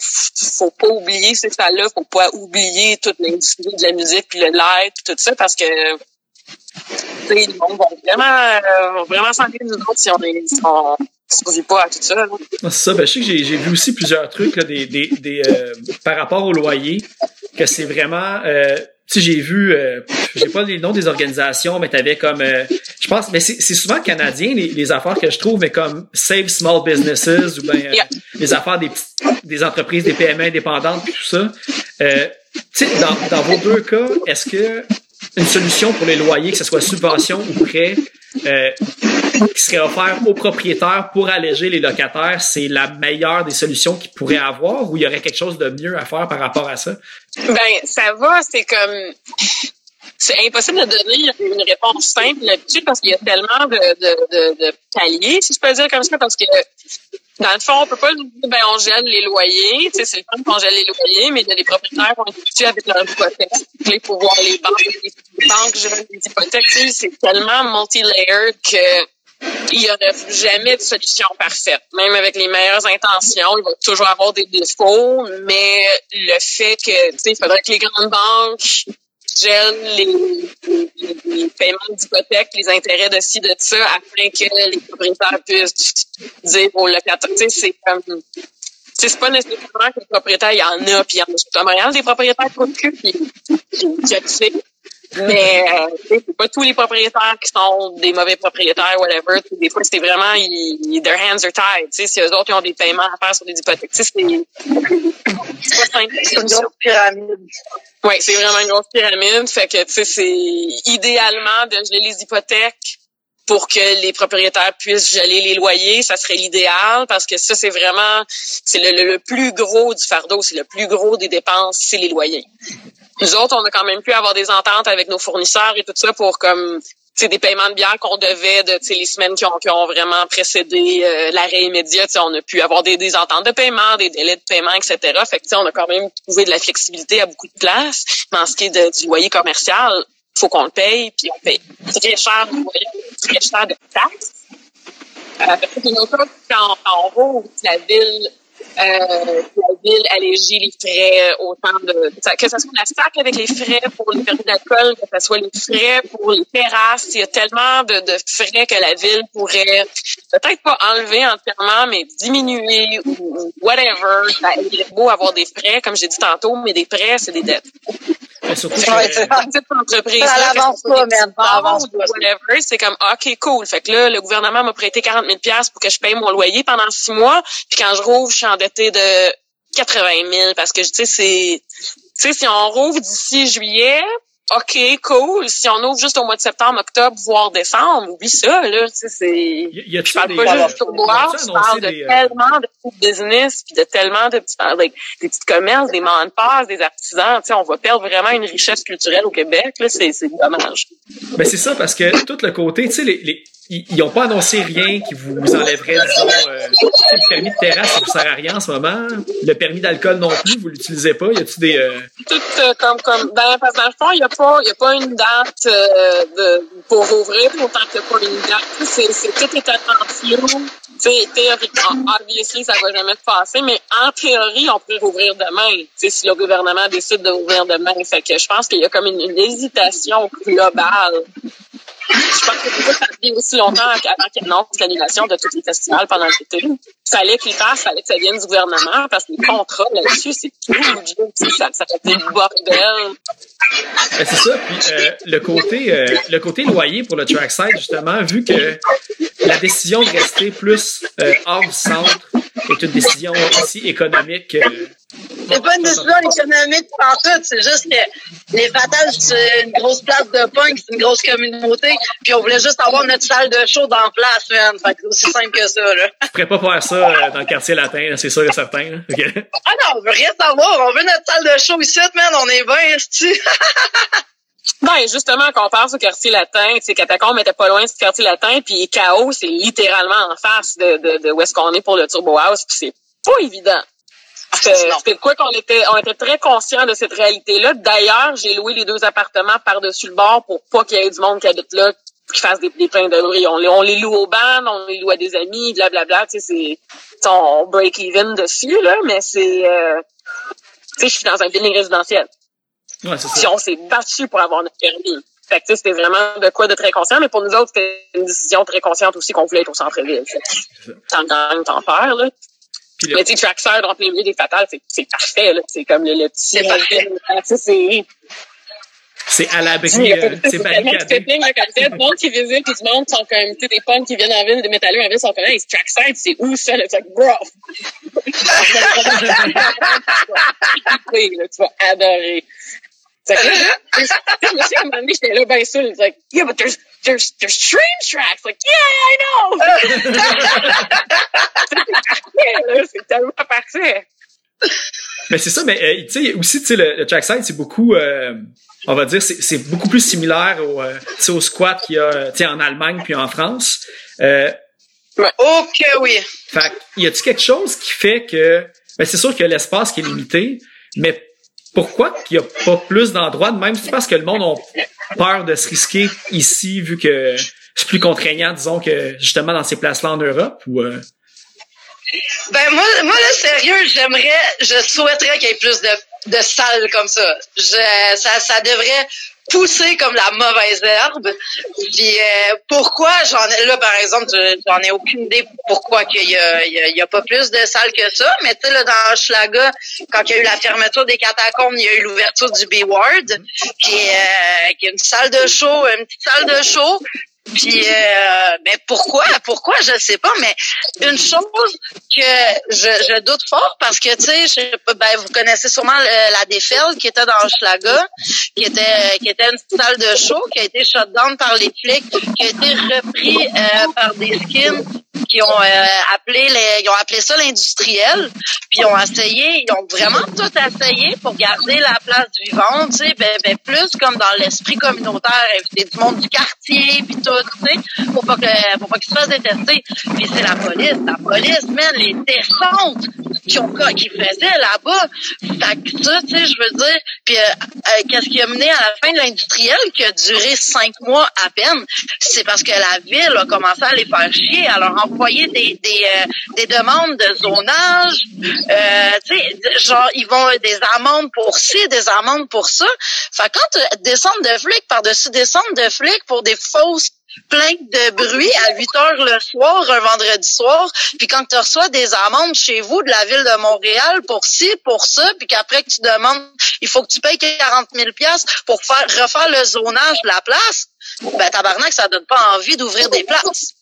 faut pas oublier ces salles-là, faut pas oublier toute l'industrie de la musique puis le live puis tout ça parce que tu sais, le monde va vraiment, euh, vraiment s'enlever de nous autres si on est si on pas à tout ça. là. Ah, C'est ça, ben, je sais que j'ai, vu aussi plusieurs trucs euh, par rapport au loyer, que c'est vraiment... Euh, sais, j'ai vu, euh, j'ai pas les noms des organisations, mais t'avais comme, euh, je pense, mais c'est, souvent canadien les, les affaires que je trouve, mais comme Save Small Businesses ou ben euh, Yeah. les affaires des petites- des entreprises, des PME indépendantes, puis tout ça. Euh, tu sais, dans, dans vos deux cas, est-ce que une solution pour les loyers, que ce soit subvention ou prêt, euh, qui serait offert aux propriétaires pour alléger les locataires, c'est la meilleure des solutions qu'ils pourraient avoir ou il y aurait quelque chose de mieux à faire par rapport à ça? Ben, ça va, c'est comme c'est impossible de donner une réponse simple là-dessus parce qu'il y a tellement de, de, de, de paliers, si je peux dire comme ça, parce que dans le fond, on peut pas dire ben on gèle les loyers, tu sais, c'est le fun qu'on gèle les loyers, mais il y a les propriétaires qui ont habitués avec leur hypothèque, les pouvoirs, les banques, les banques gèlent les hypothèques, c'est tellement multi-layered que il y aurait jamais de solution parfaite. Même avec les meilleures intentions, il va toujours avoir des défauts, mais le fait que, tu sais, il faudrait que les grandes banques gèlent les, paiements d'hypothèque, les intérêts de ci, de ça, afin que les propriétaires puissent dire aux locataires, tu sais, c'est comme, c'est pas nécessairement que les propriétaires, il y en a, puis il y en a Montréal, des propriétaires de cul, puis je sais. Mais euh, c'est pas tous les propriétaires qui sont des mauvais propriétaires, whatever. Des fois, c'est vraiment, ils, their hands are tied. Tu sais, si eux autres, ils ont des paiements à faire sur des hypothèques, tu sais, c'est c'est pas simple. C'est une grosse pyramide. Oui, c'est vraiment une grosse pyramide. Fait que, tu sais, c'est idéalement de geler les hypothèques pour que les propriétaires puissent geler les loyers. Ça serait l'idéal parce que ça, c'est vraiment, c'est le, le- plus gros du fardeau, c'est le plus gros des dépenses, c'est les loyers. Nous autres, on a quand même pu avoir des ententes avec nos fournisseurs et tout ça pour comme c'est des paiements de bière qu'on devait de les semaines qui ont, qui ont vraiment précédé euh, l'arrêt immédiat. On a pu avoir des, des ententes de paiement, des délais de paiement, etc. Fait que on a quand même trouvé de la flexibilité à beaucoup de places. Mais en ce qui est de, du loyer commercial, faut qu'on le paye, puis on paye très cher de très cher de taxes. Euh, quand, quand on rouvre la ville euh, la ville alléger les frais autant de que ce soit la SAC avec les frais pour les permis d'alcool, que ce soit les frais pour les terrasses. Il y a tellement de, de frais que la ville pourrait peut-être pas enlever entièrement, mais diminuer ou, whatever. Ça beau avoir des frais, comme j'ai dit tantôt, mais des prêts, c'est des dettes. surtout ouais, c'est entreprise. Ça avance pas, même. Ça avance pas. Whatever, c'est comme, OK, cool. Fait que là, le gouvernement m'a prêté 40 000 pour que je paye mon loyer pendant six mois. Puis quand je rouvre, je suis de 80 000 parce que, tu sais, c'est, tu sais, si on rouvre d'ici juillet, OK, cool. Si on ouvre juste au mois de septembre, octobre, voire décembre, oublie ça, là. Tu sais, c'est. Je parle pas juste sur boire, je parle de euh, tellement de petits business, puis de tellement de petits, des petits commerces, des de passe, des artisans. Tu sais, on va perdre vraiment une richesse culturelle au Québec, là. C'est, c'est dommage. Ben, c'est ça, parce que tout le côté, tu sais, les, les ils n'ont pas annoncé rien qui vous enlèverait, disons, euh, le permis de terrasse, ça vous sert à rien en ce moment. Le permis d'alcool non plus, vous l'utilisez pas. Y a-t-il des... Euh... Tout euh, comme, comme, ben, parce que dans le fond, il n'y a pas, y a pas une date euh, de, pour ouvrir, autant qu'il n'y a pas une date. C'est, c'est, tout est attention. Théoriquement, obviously, ça va jamais se passer, mais en théorie, on peut rouvrir demain, si le gouvernement décide de rouvrir demain. Fait que je pense qu'il y a comme une, hésitation globale je pense que ça aussi longtemps avant qu'il annonce l'annulation de tous les festivals pendant l'été. Il fallait qu'il fasse, fallait que ça vienne du gouvernement parce que les contrats là-dessus, c'est tout. Ça, ça fait des bordel. Ben, c'est ça. Puis euh, le côté euh, le côté loyer pour le trackside, justement, vu que la décision de rester plus euh, hors du centre est une décision aussi économique. Euh, c'est pas une décision économique en tout, c'est juste que les Fatales, c'est une grosse place de punk, c'est une grosse communauté, puis on voulait juste avoir notre salle de show dans place, man. Fait que c'est aussi simple que ça, là. Je pourrais pas faire ça euh, dans le quartier latin, c'est sûr et certain, là. Ah non, on veut rien savoir, on veut notre salle de show ici, man, on est bien, tu [laughs] Ben, justement, quand on passe au quartier latin, tu sais, Catacombe était pas loin du quartier latin, puis Chaos, c'est littéralement en face de, de, de où est-ce qu'on est pour le Turbo House, puis c'est pas évident. C'est quoi qu'on était, on était très conscients de cette réalité-là. D'ailleurs, j'ai loué les deux appartements par-dessus le bord pour pas qu'il y ait du monde qui habite là, qui fasse des, des pleins de bruit. On, on, les loue au ban, on les loue à des amis, blablabla. Tu sais, c'est, on break even dessus là, mais c'est, euh, tu sais, je suis dans un building résidentiel. Ouais, c'est si on s'est battu pour avoir notre permis. Fait que c'était vraiment de quoi de très conscient, mais pour nous autres, c'était une décision très consciente aussi qu'on voulait être au centre-ville. Tant gagne, tant faire, là. Puis mais tu sais, Traxxer dans plein milieu des fatales, c'est parfait, là. C'est comme le, le petit... C'est parfait. [laughs] C'est... C'est à l'abri, euh, c'est barricadé. Y a comme du monde qui visite, puis du monde qui sont comme, tu sais, des punks qui viennent en ville, des métalleux en ville, sont comme, hey, Trackside, c'est où ça? C'est like, bro! [laughs] tu vas adorer. Que là, à un moment donné, j'étais là, ben sûr, il like, yeah, but there's, there's, there's train tracks. Like, yeah, I know! [laughs] c'est tellement parfait. Mais c'est ça, mais euh, tu sais, aussi, tu sais, le, le trackside, c'est beaucoup, euh, on va dire, c'est beaucoup plus similaire au, euh, au squat qu'il y a, tu sais, en Allemagne puis en France. Euh, ouais. Ok, oui. Fait y a-tu quelque chose qui fait que, ben c'est sûr qu'il y a l'espace qui est limité, mais pourquoi qu'il n'y a pas plus d'endroits de même? C'est parce que le monde a peur de se risquer ici, vu que c'est plus contraignant, disons, que justement dans ces places-là en Europe, ou... Euh... Ben moi, moi là, sérieux, j'aimerais, je souhaiterais qu'il y ait plus de, de salles comme ça. Je, ça, ça devrait pousser comme la mauvaise herbe. Puis euh, pourquoi j'en ai là par exemple, j'en ai aucune idée pourquoi qu'il y a, il y, a, pas plus de salles que ça. Mais tu sais là dans Schlaga, quand il y a eu la fermeture des catacombes, il y a eu l'ouverture du B Ward, qui euh, qui une salle de show, une petite salle de show puis, euh, mais pourquoi? Pourquoi? Je sais pas. Mais une chose que je, je doute fort, parce que, tu sais, ben, vous connaissez sûrement la défile qui était dans Schlaga, qui était qui était une salle de show, qui a été shut down par les flics, qui a été repris euh, par des skins qui ont euh, appelé les, ils ont appelé ça l'industriel, puis ils ont essayé, ils ont vraiment tout essayé pour garder la place vivante, tu sais, ben, ben, plus comme dans l'esprit communautaire, inviter du monde du quartier, puis tout, tu sais, pour pas que, qu'ils se fassent détester. Puis c'est la police, la police, man, les descentes qui ont qui faisaient là-bas, fait ça, tu sais, je veux dire, puis euh, euh, qu'est-ce qui a mené à la fin de l'industriel qui a duré cinq mois à peine, c'est parce que la ville a commencé à les faire chier, à leur envoyer des des, euh, des demandes de zonage, tu sais, genre ils vont des amendes pour ci, des amendes pour ça. Fait quand descendre de flics par-dessus descendre de flics pour des fausses plaintes de bruit à 8 heures le soir, un vendredi soir, puis quand tu reçois des amendes chez vous de la ville de Montréal pour ci, pour ça, puis qu'après que tu demandes, il faut que tu payes 40 000 pour faire refaire le zonage de la place, ben tabarnak, ça donne pas envie d'ouvrir des places.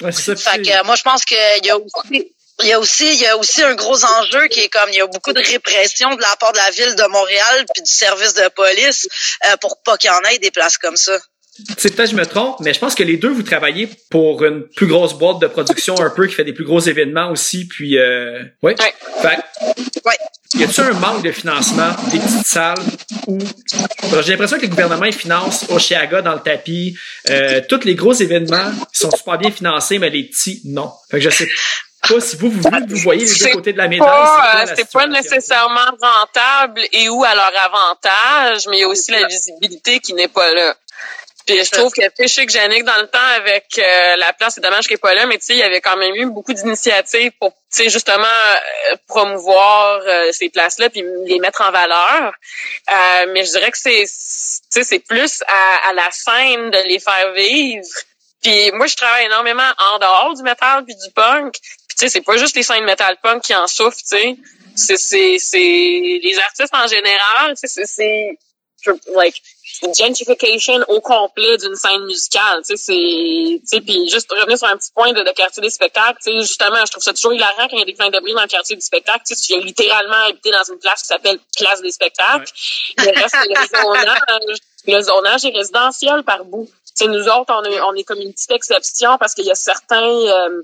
Ouais, c'est ça. Fait que moi, je pense qu'il y a aussi il y a aussi il y a aussi un gros enjeu qui est comme il y a beaucoup de répression de la part de la ville de Montréal puis du service de police euh, pour pas qu'il y en ait des places comme ça. C'est peut-être je me trompe, mais je pense que les deux vous travaillez pour une plus grosse boîte de production un peu qui fait des plus gros événements aussi, puis euh, ouais. Ouais. Fait, Ouais. y a-tu un manque de financement des petites salles où j'ai l'impression que le gouvernement finance Oshiaga dans le tapis, euh, tous les gros événements sont super bien financés, mais les petits non. Fait que je sais pas si vous vous, vous voyez les deux côtés de la médaille. pas, c'est quoi euh, pas nécessairement rentable et ou à leur avantage, mais il y a aussi la visibilité qui n'est pas là. Puis je trouve que je sais que Yannick, dans le temps, avec euh, la place, c'est dommage qu'elle n'est pas là, mais tu sais, il y avait quand même eu beaucoup d'initiatives pour, tu sais, justement, euh, promouvoir euh, ces places-là puis les mettre en valeur. Euh, mais je dirais que c'est, tu sais, c'est plus à, à la scène de les faire vivre. Puis moi, je travaille énormément en dehors du métal puis du punk. Puis tu sais, c'est pas juste les scènes metal punk qui en souffrent, tu sais. C'est, c'est, c'est les artistes en général, tu sais, c'est, c'est, like, gentrification au complet d'une scène musicale, tu sais, c'est, tu sais, puis juste revenir sur un petit point de, de quartier des spectacles, tu sais, justement, je trouve ça toujours hilarant quand il y a des pleins de bruit dans le quartier du spectacle, tu sais, tu viens littéralement habiter dans une place qui s'appelle place des spectacles, le reste, le zonage, le zonage est résidentiel par bout. Tu sais, nous autres, on est, on est comme une petite exception parce qu'il y a certains, euh,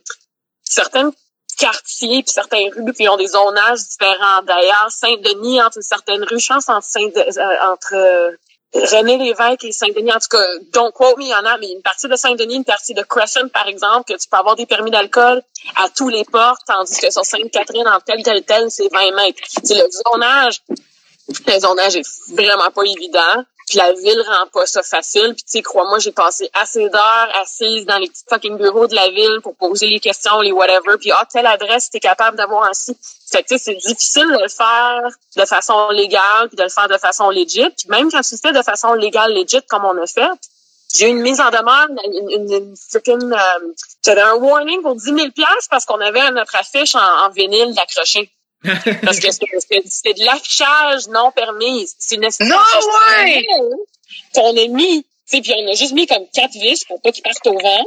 certains quartiers puis certaines rues qui ont des zonages différents. D'ailleurs, Saint-Denis entre une certaine rue, je pense entre Saint euh, entre euh, René Lévesque et Saint-Denis, en tout cas, don't quote me, il y en a, mais une partie de Saint-Denis, une partie de Crescent, par exemple, que tu peux avoir des permis d'alcool à tous les ports, tandis que sur Sainte-Catherine, en tel, tel, tel, c'est 20 mètres. C'est le zonage. Le zonage est vraiment pas évident. Puis la ville rend pas ça facile. Puis tu sais, crois-moi, j'ai passé assez d'heures assise dans les petits fucking bureaux de la ville pour poser les questions, les whatever. Puis ah, telle adresse, t'es capable d'avoir ainsi. Fait que tu sais, c'est difficile de le faire de façon légale puis de le faire de façon legit. Puis même quand tu le fais de façon légale, legit, comme on a fait, j'ai eu une mise en demeure, une, une, une freaking, euh, j'avais un warning pour 10 000 parce qu'on avait notre affiche en, en vinyle d'accrocher. Parce que c'était de l'affichage non permis. C'est une espèce No de way! qu'on a mis. tu sais, Puis on a juste mis comme quatre vis pour pas qu'ils partent au vent.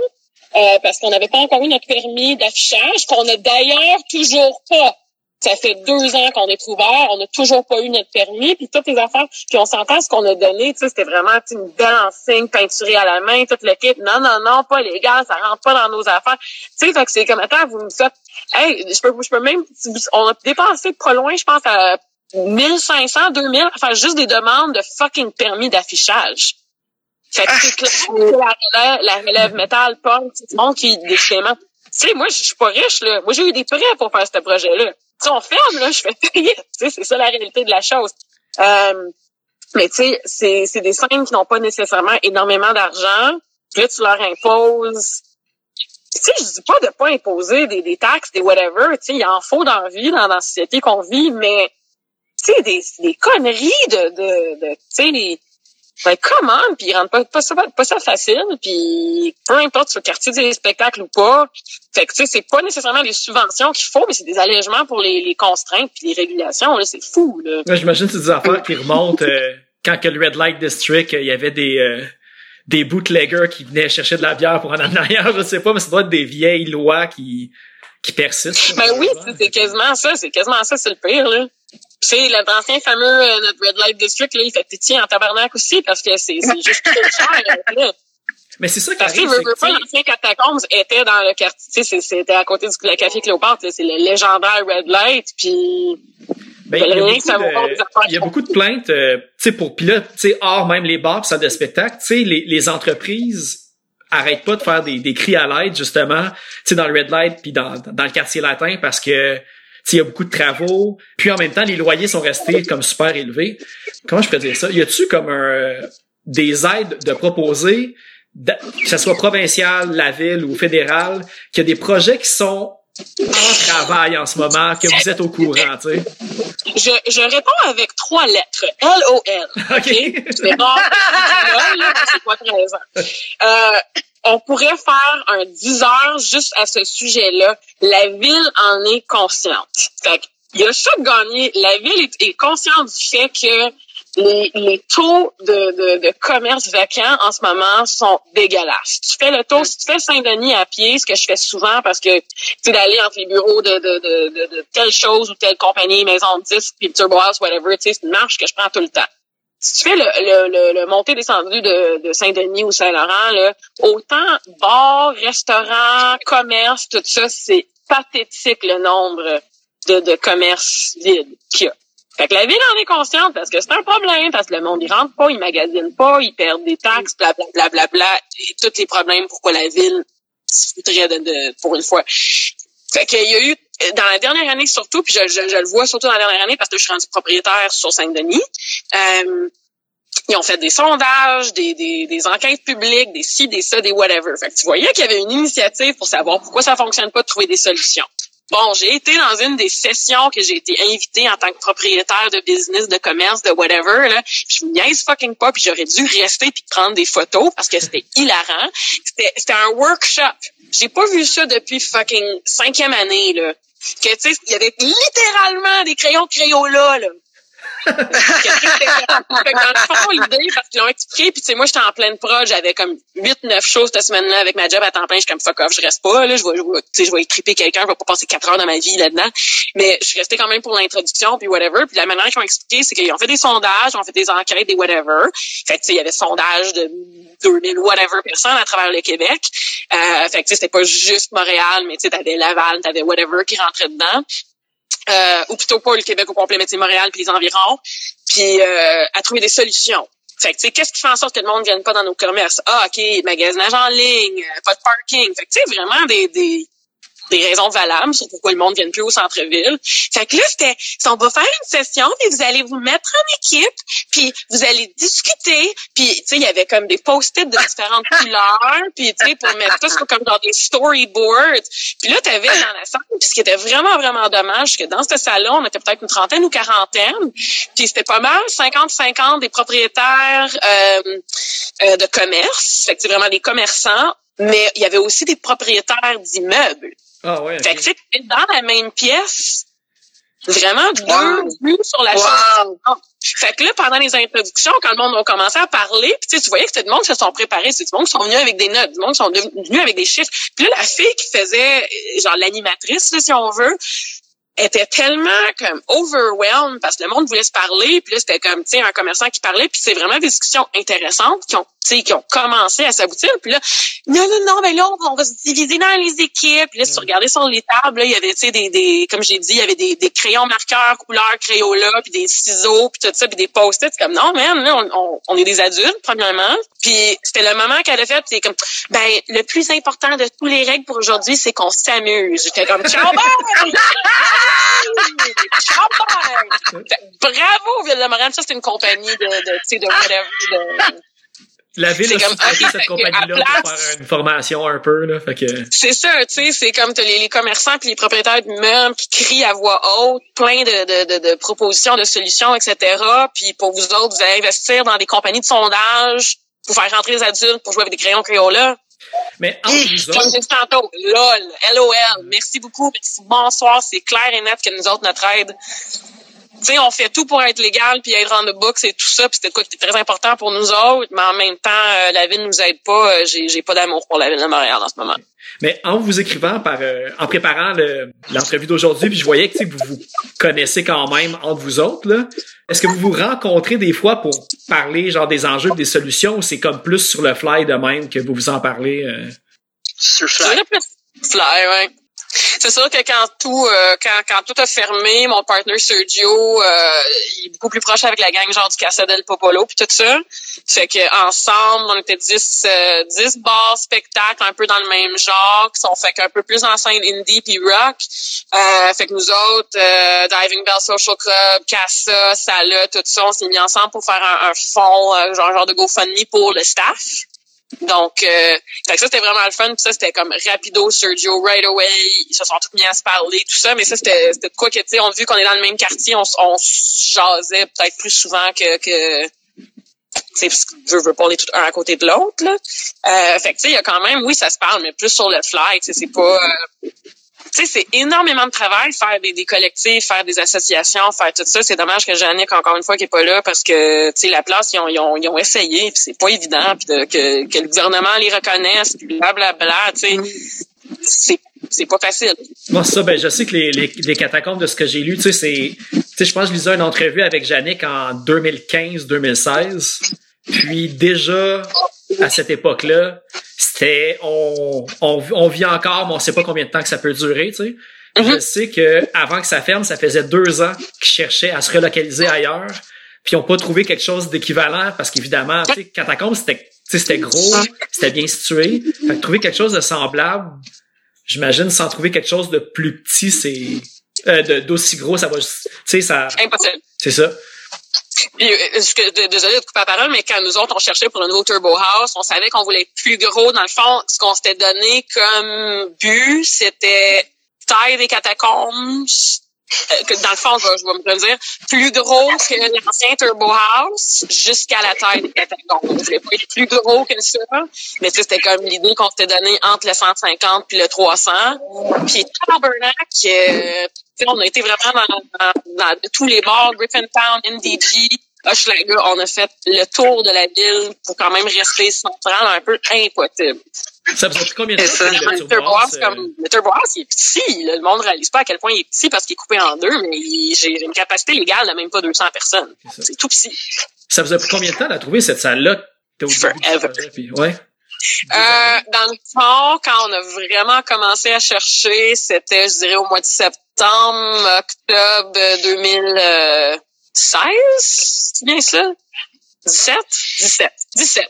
euh, parce qu'on n'avait pas encore eu notre permis d'affichage, qu'on a d'ailleurs toujours pas. Ça fait deux ans qu'on est ouvert, on n'a toujours pas eu notre permis, puis toutes les affaires, puis on s'entend ce qu'on a donné, tu sais, c'était vraiment une enseigne peinturée à la main, toute l'équipe. Non, non, non, pas légal, ça rentre pas dans nos affaires. Tu sais, c'est comme attends, vous me faites, hey, je peux, je peux même, on a dépensé pas loin, je pense à 1500, 2000, enfin juste des demandes de fucking permis d'affichage. Fait que c'est clair la relève, la relève métal, punk, tout le monde qui schémas. Tu sais, moi, je suis pas riche, là. Moi, j'ai eu des prêts pour faire ce projet-là. Sais, on ferme, là, [laughs] je fais sais, c'est ça la réalité de la chose. Euh, mais tu sais, c'est, des scènes qui n'ont pas nécessairement énormément d'argent. Puis là, tu leur imposes. Tu sais, je dis pas de pas imposer des, des taxes, des whatever. Tu sais, il en faut dans la vie, dans, dans la société qu'on vit, mais tu sais, des, des conneries de, de, de tu sais, les, ben, comment? Puis ils rendent pas, pas, ça, pas ça facile. Puis peu importe sur le quartier des spectacles ou pas. Fait que, tu sais, c'est pas nécessairement les subventions qu'il faut, mais c'est des allègements pour les, les contraintes puis les régulations. Là, c'est fou, là. Ouais, J'imagine que c'est des affaires qui remontent euh, quand que le Red Light District, euh, il y avait des euh, des bootleggers qui venaient chercher de la bière pour en amener ailleurs, je sais pas, mais ça doit être des vieilles lois qui qui persistent. Ben oui, c'est quasiment ça. C'est quasiment ça, c'est le pire, là. Tu sais, l'ancien fameux, euh, notre Red Light District, là, il fait pitié en tabarnak aussi parce que c'est c'est juste trop cher, là. Mais c'est ça qui Parce que veux, veux pas, l'ancien Catacombs était dans le quartier, tu sais, c'est- c'était à côté du le café Cléopâtre, c'est le légendaire Red Light, puis Ben, il, y a beaucoup ça de, il y a beaucoup de plaintes, euh, tu sais, pour là, tu sais, hors même les bars, salles de spectacle, tu sais, les, les entreprises arrêtent pas de faire des, des cris à l'aide justement, tu sais, dans le red light puis dans, dans le quartier latin parce que il y a beaucoup de travaux, puis en même temps les loyers sont restés comme super élevés. Comment je peux dire ça? Y a-tu comme un des aides de proposer, de- que ce soit provincial, la ville ou fédéral, qu'il y a des projets qui sont en travail en ce moment, que vous êtes au courant, tu sais? Je, je réponds avec trois lettres. L-O-L. [laughs] OK. Dis là, là, c'est pas 13 ans. Euh, on pourrait faire un 10 heures juste à ce sujet-là. La ville en est consciente. Fait il y a ça de gagner. La ville est, consciente du fait que les, les taux de, de, de commerce vacant en ce moment sont dégueulasses. Tu fais le tour, si tu fais Saint-Denis à pied, ce que je fais souvent parce que tu d'aller entre les bureaux de, de, de, telle chose ou telle compagnie, maison de disques, puis Turbo House, whatever, tu sais, c'est une marche que je prends tout le temps si tu fais le, le, le, le montée-descendu de, de Saint-Denis ou Saint-Laurent, là, autant bars, restaurants, commerces, tout ça, c'est pathétique le nombre de, de commerces vides qu'il y a. Fait que la ville en est consciente parce que c'est un problème, parce que le monde, il rentre pas, il magasine pas, ils perdent des taxes, bla bla bla bla bla, et tous les problèmes pourquoi la ville se foutrait de, de, pour une fois. Fait qu'il y a eu, dans la dernière année surtout, puis je, je, je le vois surtout dans la dernière année parce que je suis rendu propriétaire sur Saint-Denis, euh, ils ont fait des sondages, des, des, des enquêtes publiques, des ci, des ça, des whatever. Fait que tu voyais qu'il y avait une initiative pour savoir pourquoi ça fonctionne pas de trouver des solutions. Bon, j'ai été dans une des sessions que j'ai été invitée en tant que propriétaire de business, de commerce, de whatever, là. Puis je me niaise fucking pas, puis j'aurais dû rester puis prendre des photos parce que c'était [laughs] hilarant. C'était, c'était un workshop. J'ai pas vu ça depuis fucking cinquième année, là. Que, tu sais, il y avait littéralement des crayons Crayola, là. Dans le fond, l'idée, parce qu'ils l'ont expliqué, puis tu sais, moi, j'étais en pleine prod, j'avais comme 8-9 choses cette semaine-là avec ma job à temps plein, je suis comme fuck off, je reste pas, là, je vais, je vais, tu sais, je vais écriper quelqu'un, je vais pas passer 4 heures de ma vie là-dedans. Mais je suis restée quand même pour l'introduction, puis whatever. Puis la manière qu'ils ont expliqué, c'est qu'ils ont fait des sondages, ils ont fait des enquêtes, des whatever. Fait que tu sais, il y avait sondage de 2000 whatever personnes à travers le Québec. Euh, fait que tu sais, c'était pas juste Montréal, mais tu sais, t'avais Laval, t'avais whatever qui rentrait dedans euh, ou plutôt pas le Québec au complet, mais c'est Montréal puis les environs, puis euh, à trouver des solutions. Fait que, qu'est-ce qui fait en sorte que le monde ne vienne pas dans nos commerces? Ah, OK, magasinage en ligne, euh, pas de parking. Fait que, tu sais, vraiment des, des, des raisons valables sur pourquoi le monde ne vienne plus au centre-ville. Fait que là, c'était, on va faire une session, puis vous allez vous mettre en équipe, puis vous allez discuter, puis, tu sais, il y avait comme des post-it de différentes [laughs] couleurs, puis, tu sais, pour mettre tout ça comme dans des storyboards. Puis là, t'avais dans la salle, puis ce qui était vraiment, vraiment dommage, que dans ce salon, on était peut-être une trentaine ou quarantaine, puis c'était pas mal 50-50 des propriétaires euh, euh, de commerce, fait que c'est vraiment des commerçants, mais il y avait aussi des propriétaires d'immeubles. Ah ouais. Fait que, tu sais, dans la même pièce, vraiment deux Wow. vues sur la Wow. chose. Fait que là, pendant les introductions, quand le monde a commencé à parler, puis tu sais, tu voyais que c'était du monde qui se sont préparés, c'est du monde qui sont venus avec des notes, du monde qui sont venus avec des chiffres. Puis là, la fille qui faisait, euh, genre l'animatrice, là, si on veut, était tellement comme overwhelmed parce que le monde voulait se parler puis là c'était comme tu sais un commerçant qui parlait puis c'est vraiment des discussions intéressantes qui ont sais qui ont commencé à s'aboutir. Puis là non non non mais là on, va se diviser dans les équipes. Puis là si tu regardais sur les tables là, il y avait tu sais des, des comme j'ai dit il y avait des, des crayons marqueurs couleur crayola puis des ciseaux puis tout ça puis des post-it. C'est comme non man là on, on, on est des adultes premièrement. Puis c'était le moment qu'elle a fait puis c'est comme ben le plus important de tous les règles pour aujourd'hui c'est qu'on s'amuse. J'étais comme ciao Bravo, Ville de Montréal. Ça, c'est une compagnie de, de, tu sais, de whatever. De... La ville c'est a comme, ok, cette compagnie-là pour faire une formation un peu, là. Fait que, C'est ça, tu sais, c'est comme t'as les, les commerçants puis les propriétaires d'immeubles qui crient à voix haute, plein de, de, de, de propositions, de solutions, etc. Puis pour vous autres, vous allez investir dans des compagnies de sondage pour faire rentrer les adultes pour jouer avec des crayons Crayola. mais entre Comme autres, j'ai dit tantôt, LOL, LOL, merci beaucoup, merci, bonsoir, c'est clair et net que nous autres, notre aide, sais, on fait tout pour être légal puis être en the books et tout ça, puis c'était quoi qui était très important pour nous autres, mais en même temps, euh, la ville nous aide pas. Euh, j'ai, j'ai pas d'amour pour la ville de Montréal en ce moment. Mais en vous écrivant par, euh, en préparant l'entrevue d'aujourd'hui, puis je voyais que vous vous connaissez quand même entre vous autres là. Est-ce que vous vous rencontrez des fois pour parler genre des enjeux, des solutions, ou c'est comme plus sur le fly de même que vous vous en parlez? Sur le fly. Fly, ouais. C'est sûr que quand tout euh, quand, quand tout a fermé, mon partner Sergio euh, il est beaucoup plus proche avec la gang genre du Casa del Popolo puis tout ça. Fait que ensemble, on était 10 euh, 10 bars spectacles un peu dans le même genre, qui sont fait qu'un peu plus en scène indie puis rock. Euh, fait que nous autres euh, Diving Bell Social Club, Casa, Sala, tout ça, on s'est mis ensemble pour faire un, un fonds genre genre de GoFundMe pour le staff. Donc, euh, ça c'était vraiment le fun. Puis ça, c'était comme rapido, Sergio, right away. Ils se sont tous mis à se parler, tout ça. Mais ça, c'était de quoi que, tu sais, on vu qu'on est dans le même quartier, on, on jasait peut-être plus souvent que... que tu sais, je veux pas aller tout un à côté de l'autre, là. Euh, fait que, tu sais, il y a quand même, oui, ça se parle, mais plus sur le fly, c'est pas... Euh, tu sais, c'est énormément de travail faire des, des, collectifs, faire des associations, faire tout ça. C'est dommage que Jannick, encore une fois, qui est pas là parce que, tu sais, la place, ils ont, ils ont, ils ont essayé, puis c'est pas évident, puis que, que le gouvernement les reconnaisse, puis blablabla, tu sais, c'est c'est pas facile. Moi, ça, ben, je sais que les, les, les catacombes de ce que j'ai lu, tu sais, c'est, tu sais, je pense que je lisais une entrevue avec Jannick en 2015-2016. Puis déjà, à cette époque-là, c'était on, on, on, vit encore, mais on sait pas combien de temps que ça peut durer, tu sais. Je mm-hmm. sais que avant que ça ferme, ça faisait deux ans qu'ils cherchaient à se relocaliser ailleurs, puis ils n'ont pas trouvé quelque chose d'équivalent parce qu'évidemment, tu sais, Catacombe c'était c'était gros, c'était bien situé. Fait que trouver quelque chose de semblable, j'imagine sans trouver quelque chose de plus petit, c'est euh, d'aussi gros, ça va, tu sais, ça. Impossible. C'est ça. Puis, euh, désolé de couper la parole, mais quand nous autres, on cherchait pour un nouveau Turbo House, on savait qu'on voulait plus gros. Dans le fond, ce qu'on s'était donné comme but, c'était taille des catacombes, euh, dans le fond, je vais, je me le dire, plus gros que l'ancien Turbo House jusqu'à la taille des catacombes. Je voulais pas être plus gros que ça, mais c'était comme l'idée qu'on s'était donné entre le 150 puis le 300. Puis Tabernac, euh, on a été vraiment dans, dans, tous les bars, Griffintown, MDG, Hochelaga, on a fait le tour de la ville pour quand même rester central, un peu impossible. Ça vous a pris combien de temps? Le, Turboise, Turboise, il est petit. le monde ne réalise pas à quel point il est petit parce qu'il est coupé en deux, mais j'ai une capacité légale de même pas 200 personnes. C'est tout petit. Ça vous a pris combien de temps à trouver cette salle-là? Forever. ouais. Euh, dans le fond, quand on a vraiment commencé à chercher, c'était, je dirais, au mois de septembre, octobre 2016, c'est bien ça? 17? 17. 17.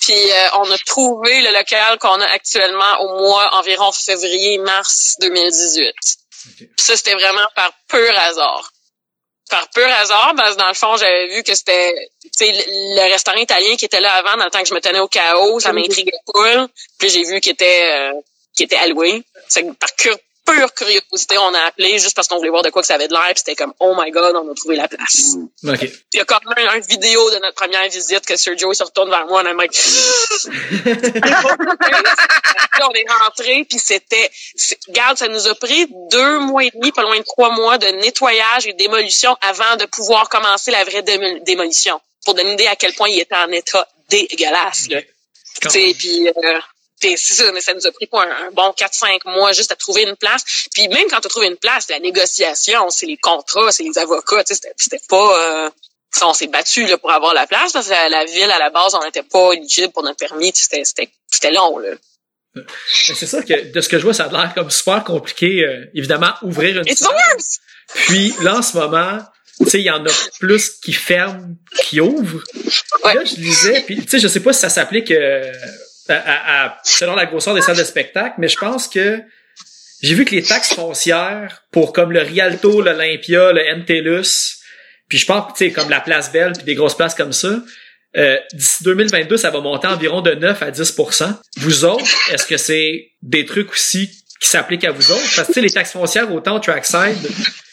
Puis euh, on a trouvé le local qu'on a actuellement au mois environ février-mars 2018. Puis ça, c'était vraiment par pur hasard par pur hasard, parce que dans le fond, j'avais vu que c'était le restaurant italien qui était là avant, dans le temps que je me tenais au chaos, ça m'intriguait pas. Puis j'ai vu qu'il était euh, qu'il était alloué. C'est par pure curiosité, on a appelé juste parce qu'on voulait voir de quoi que ça avait de l'air. C'était comme oh my god, on a trouvé la place. Okay. Il y a quand même une vidéo de notre première visite que Sergio se retourne vers moi, on a mec. on est rentré puis c'était, regarde, ça nous a pris deux mois et demi, pas loin de trois mois de nettoyage et démolition avant de pouvoir commencer la vraie démolition. Pour donner une idée à quel point il était en état dégueulasse. Puis euh, c'est ça, mais ça nous a pris quoi, un, bon 4-5 mois juste à trouver une place. Puis même quand tu as trouvé une place, la négociation, c'est les contrats, c'est les avocats, c'était, c'était pas... Euh, on s'est battu là, pour avoir la place parce que la, ville, à la base, on n'était pas éligible pour notre permis. C'était, long. Là. C'est ça que de ce que je vois, ça a l'air comme super compliqué. Euh, évidemment, ouvrir une salle. Puis là, en ce moment, tu sais, il y en a plus qui ferment, qui ouvrent. Là, je disais, puis tu sais, je sais pas si ça s'applique euh, à, selon la grosseur des salles de spectacle, mais je pense que j'ai vu que les taxes foncières pour comme le Rialto, l'Olympia, le NTLUS, puis je pense tu sais comme la Place Belle puis des grosses places comme ça, euh, d'ici 2022, ça va monter environ de 9 à 10% Vous autres, est-ce que c'est des trucs aussi qui s'appliquent à vous autres? Parce que les taxes foncières, autant au Trackside,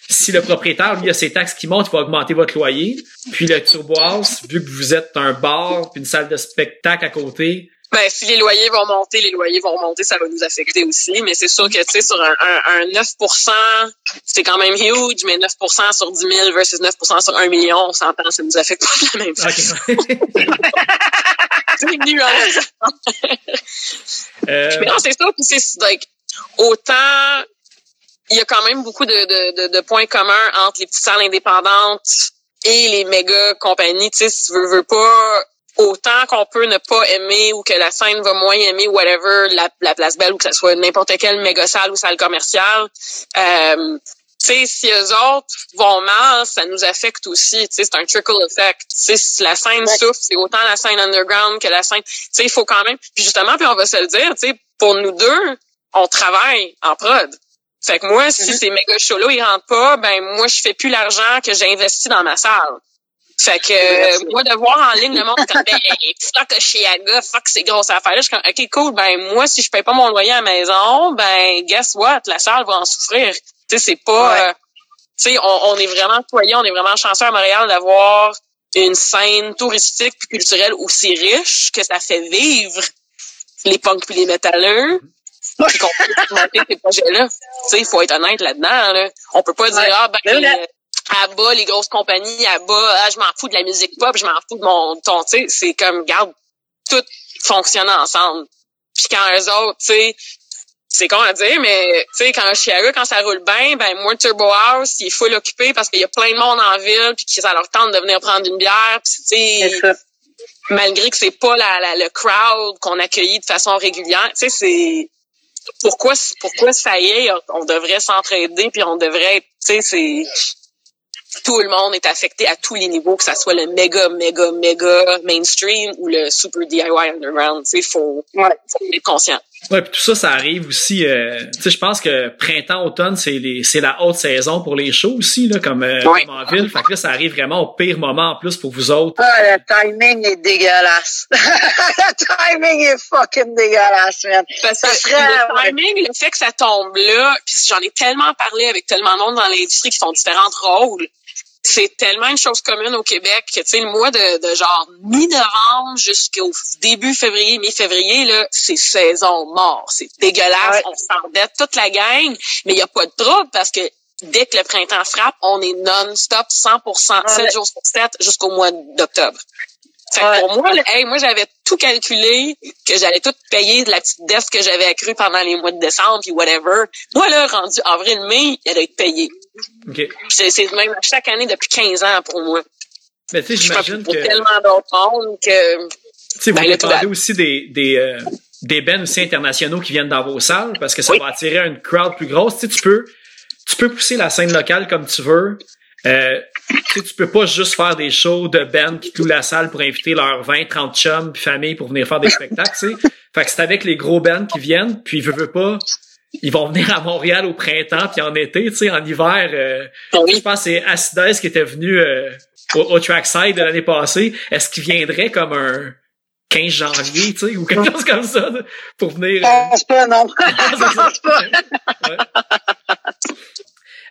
si le propriétaire, lui, a ses taxes qui montent, il va augmenter votre loyer. Puis le Turboise, vu que vous êtes un bar puis une salle de spectacle à côté, Ben, si les loyers vont monter, les loyers vont monter, ça va nous affecter aussi. Mais c'est sûr que, tu sais, sur un, un, 9% c'est quand même huge, mais 9% sur 10 000 versus 9% sur 1 million, on s'entend, ça nous affecte pas de la même façon. [laughs] c'est nuance. euh... [laughs] Mais non, c'est ça. Puis c'est, like, autant, il y a quand même beaucoup de, de, de, de points communs entre les petites salles indépendantes et les méga compagnies. Tu sais, si tu veux, veux pas autant qu'on peut ne pas aimer ou que la scène va moins aimer whatever la, la place belle ou que ce soit n'importe quelle méga salle ou salle commerciale euh, tu sais si eux autres vont mal ça nous affecte aussi tu sais c'est un trickle effect tu sais si la scène souffre c'est autant la scène underground que la scène tu sais il faut quand même puis justement puis on va se le dire tu sais pour nous deux on travaille en prod fait que moi, si mm-hmm. ces méga shows-là, ils rentrent pas, ben moi, je fais plus l'argent que j'ai investi dans ma salle. Fait que euh, moi de voir en ligne le monde comme ben fuck Chiaga, fuck ces grosses affaires là, je suis comme OK cool, ben moi si je paye pas mon loyer à la maison, ben guess what, la salle va en souffrir. Tu sais c'est pas euh, tu sais on, on, est vraiment choyé, on est vraiment chanceux à Montréal d'avoir une scène touristique puis culturelle aussi riche que ça fait vivre les punks puis les métalleux. Puis qu'on peut monter ces projets-là. Tu sais, il faut être honnête là-dedans. Là. On peut pas dire ah ben à bas les grosses compagnies, à bas, ah, je m'en fous de la musique pop, je m'en fous de mon ton, tu sais, c'est comme garde tout fonctionne ensemble. Puis quand eux autres, tu sais, c'est con à dire, mais tu sais, quand Chiara, quand ça roule bien, ben moi Turbo House, il faut l'occuper parce qu'il y a plein de monde en ville, puis que ça leur tente de venir prendre une bière, puis tu sais, malgré que c'est pas la, le crowd qu'on accueille de façon régulière, tu sais, c'est pourquoi pourquoi ça y est, on devrait s'entraider, puis on devrait, tu sais, c'est tout le monde est affecté à tous les niveaux, que ça soit le méga, méga, méga mainstream ou le super DIY underground. Il faut, ouais. faut être conscient. Ouais, puis tout ça, ça arrive aussi. Euh, tu sais, je pense que printemps, automne, c'est les, c'est la haute saison pour les shows aussi, là, comme, euh, en ville. Fait que là, ça arrive vraiment au pire moment en plus pour vous autres. Ah, le timing est dégueulasse. [laughs] le timing est fucking dégueulasse, man. Parce ça serait, le timing, le fait que ça tombe là, puis j'en ai tellement parlé avec tellement de monde dans l'industrie qui font différents rôles c'est tellement une chose commune au Québec que, tu sais, le mois de, de genre mi-novembre jusqu'au début février, mi-février, là, c'est saison mort. C'est dégueulasse. On s'endette toute la gang, mais il n'y a pas de trouble parce que dès que le printemps frappe, on est non-stop 100%, 7 jours sur 7 jusqu'au mois d'octobre. Fait que pour moi, hey, moi j'avais tout calculé, que j'allais tout payer de la petite dette que j'avais accrue pendant les mois de décembre puis whatever. Moi là, rendu avril-mai, il allait être payé. Okay. C'est même chaque année depuis 15 ans pour moi. Mais tu sais, j'imagine que... tellement d'autres mondes que... Tu sais, vous ben, parlez aussi des, des, euh, des bands aussi internationaux qui viennent dans vos salles parce que ça va attirer une crowd plus grosse. Tu sais, tu peux, tu peux pousser la scène locale comme tu veux. Euh, tu, tu peux pas juste faire des shows de bands qui clouent la salle pour inviter leurs 20, 30 chums puis famille pour venir faire des spectacles, tu sais. Fait que c'est avec les gros bands qui viennent, puis veux, veux pas, ils vont venir à Montréal au printemps puis en été, tu sais, en hiver. Euh, ah Je pense que c'est Acides qui était venu euh, au, au, trackside de l'année passée. Est-ce qu'il viendrait comme un 15 janvier, tu sais, ou quelque chose comme ça, pour venir. Je pense pas, non. [laughs] Je pense pas.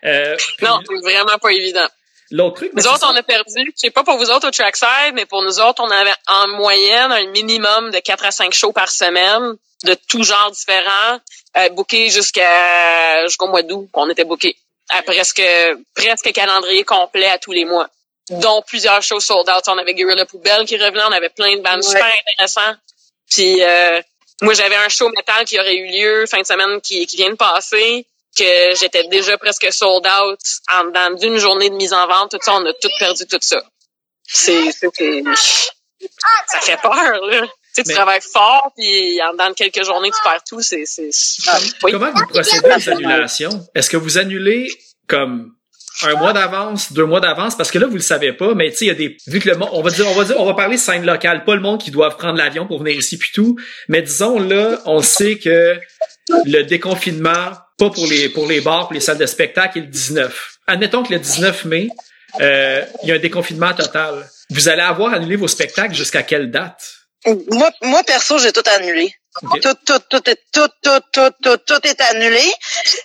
Euh, non, c'est vraiment pas évident. L'autre truc, nous autres, on a perdu, je sais pas pour vous autres au trackside, mais pour nous autres, on avait en moyenne un minimum de 4 à 5 shows par semaine, de tout genre différents, euh, bookés jusqu'à jusqu'au mois d'août, qu'on était bookés. À presque presque calendrier complet à tous les mois. Dont plusieurs shows sold out. On avait Gorilla Poubelle qui revenait, on avait plein de bandes super intéressants. Puis euh, moi, j'avais un show metal qui aurait eu lieu fin de semaine qui, qui vient de passer que j'étais déjà presque sold out en dans d'une journée de mise en vente, tout ça, on a tout perdu tout ça. C'est ça fait peur là. Tu, sais, tu travailles fort, puis en dans quelques journées, tu perds tout. C'est, c'est, Comment vous procédez aux annulations? Est-ce que vous annulez comme un mois d'avance, deux mois d'avance, parce que là, vous le savez pas, mais tu sais, il y a des, vu que le monde, on va dire, on va dire, on va parler scène locale, pas le monde qui doit prendre l'avion pour venir ici puis tout, mais disons, là, on sait que le déconfinement, pas pour les, pour les bars, pour les salles de spectacle, est le 19. Admettons que le 19 mai, euh, il y a un déconfinement total. Vous allez avoir annulé vos spectacles jusqu'à quelle date? Moi, moi perso, j'ai tout annulé. Tout, tout, tout, est, tout, tout, tout, tout, tout est annulé.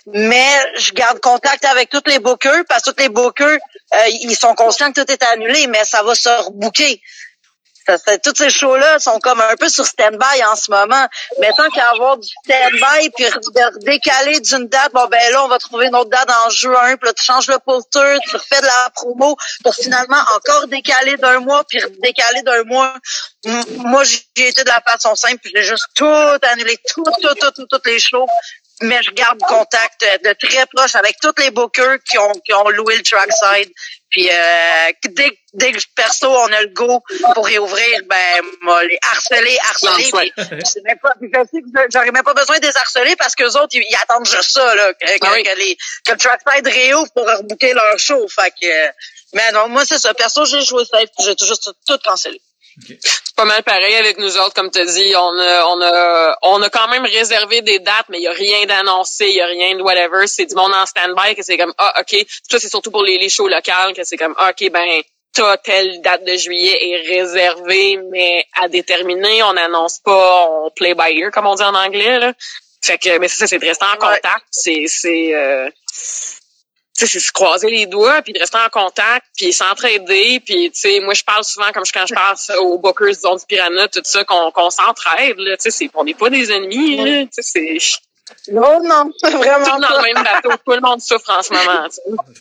Mais je garde contact avec tous les bookers parce que tous les bookers, euh, ils sont conscients que tout est annulé, mais ça va se rebooker. Ça, tous ces shows-là sont comme un peu sur stand-by en ce moment. Mais tant qu'à avoir du stand-by puis de décaler d'une date, bon ben là, on va trouver une autre date en juin, puis là, tu changes le poster, tu refais de la promo pour finalement encore décaler d'un mois, puis décaler d'un mois. Moi, j'ai été de la façon simple, puis j'ai juste tout annulé, tout, tout, tout, tout, toutes les shows mais je garde contact de très proche avec tous les bookers qui ont, qui ont loué le trackside. Puis euh, dès, dès que perso on a le go pour réouvrir, ben moi les harceler, harceler. Je même pas, j'aurais même pas besoin de les harceler parce que autres ils, attendent juste ça là, que, que, ah les, que le trackside réouvre pour rebooker leur show. Fait que, mais non, moi c'est ça. Perso j'ai joué safe, j'ai toujours tout, tout cancellé. C'est pas mal pareil avec nous autres, comme tu dis. On a, on a, on a quand même réservé des dates, mais il y a rien d'annoncé, il y a rien de whatever. C'est du monde en stand-by que c'est comme, ah, OK. Ça, c'est surtout pour les, les shows locales que c'est comme, ah, OK, ben, t'as telle date de juillet est réservée, mais à déterminer, on n'annonce pas, on play by ear, comme on dit en anglais, là. Fait que, mais ça, c'est de rester en contact. C'est, c'est, euh, c'est se croiser les doigts, puis de rester en contact, puis s'entraider, puis tu sais, moi je parle souvent comme quand je parle aux bookers disons du Piranha, tout ça, qu'on qu'on s'entraide, là, tu sais, on n'est pas des ennemis, tu sais, c'est non, [laughs] non, vraiment. Tout dans le même bateau. Tout le monde souffre en ce moment.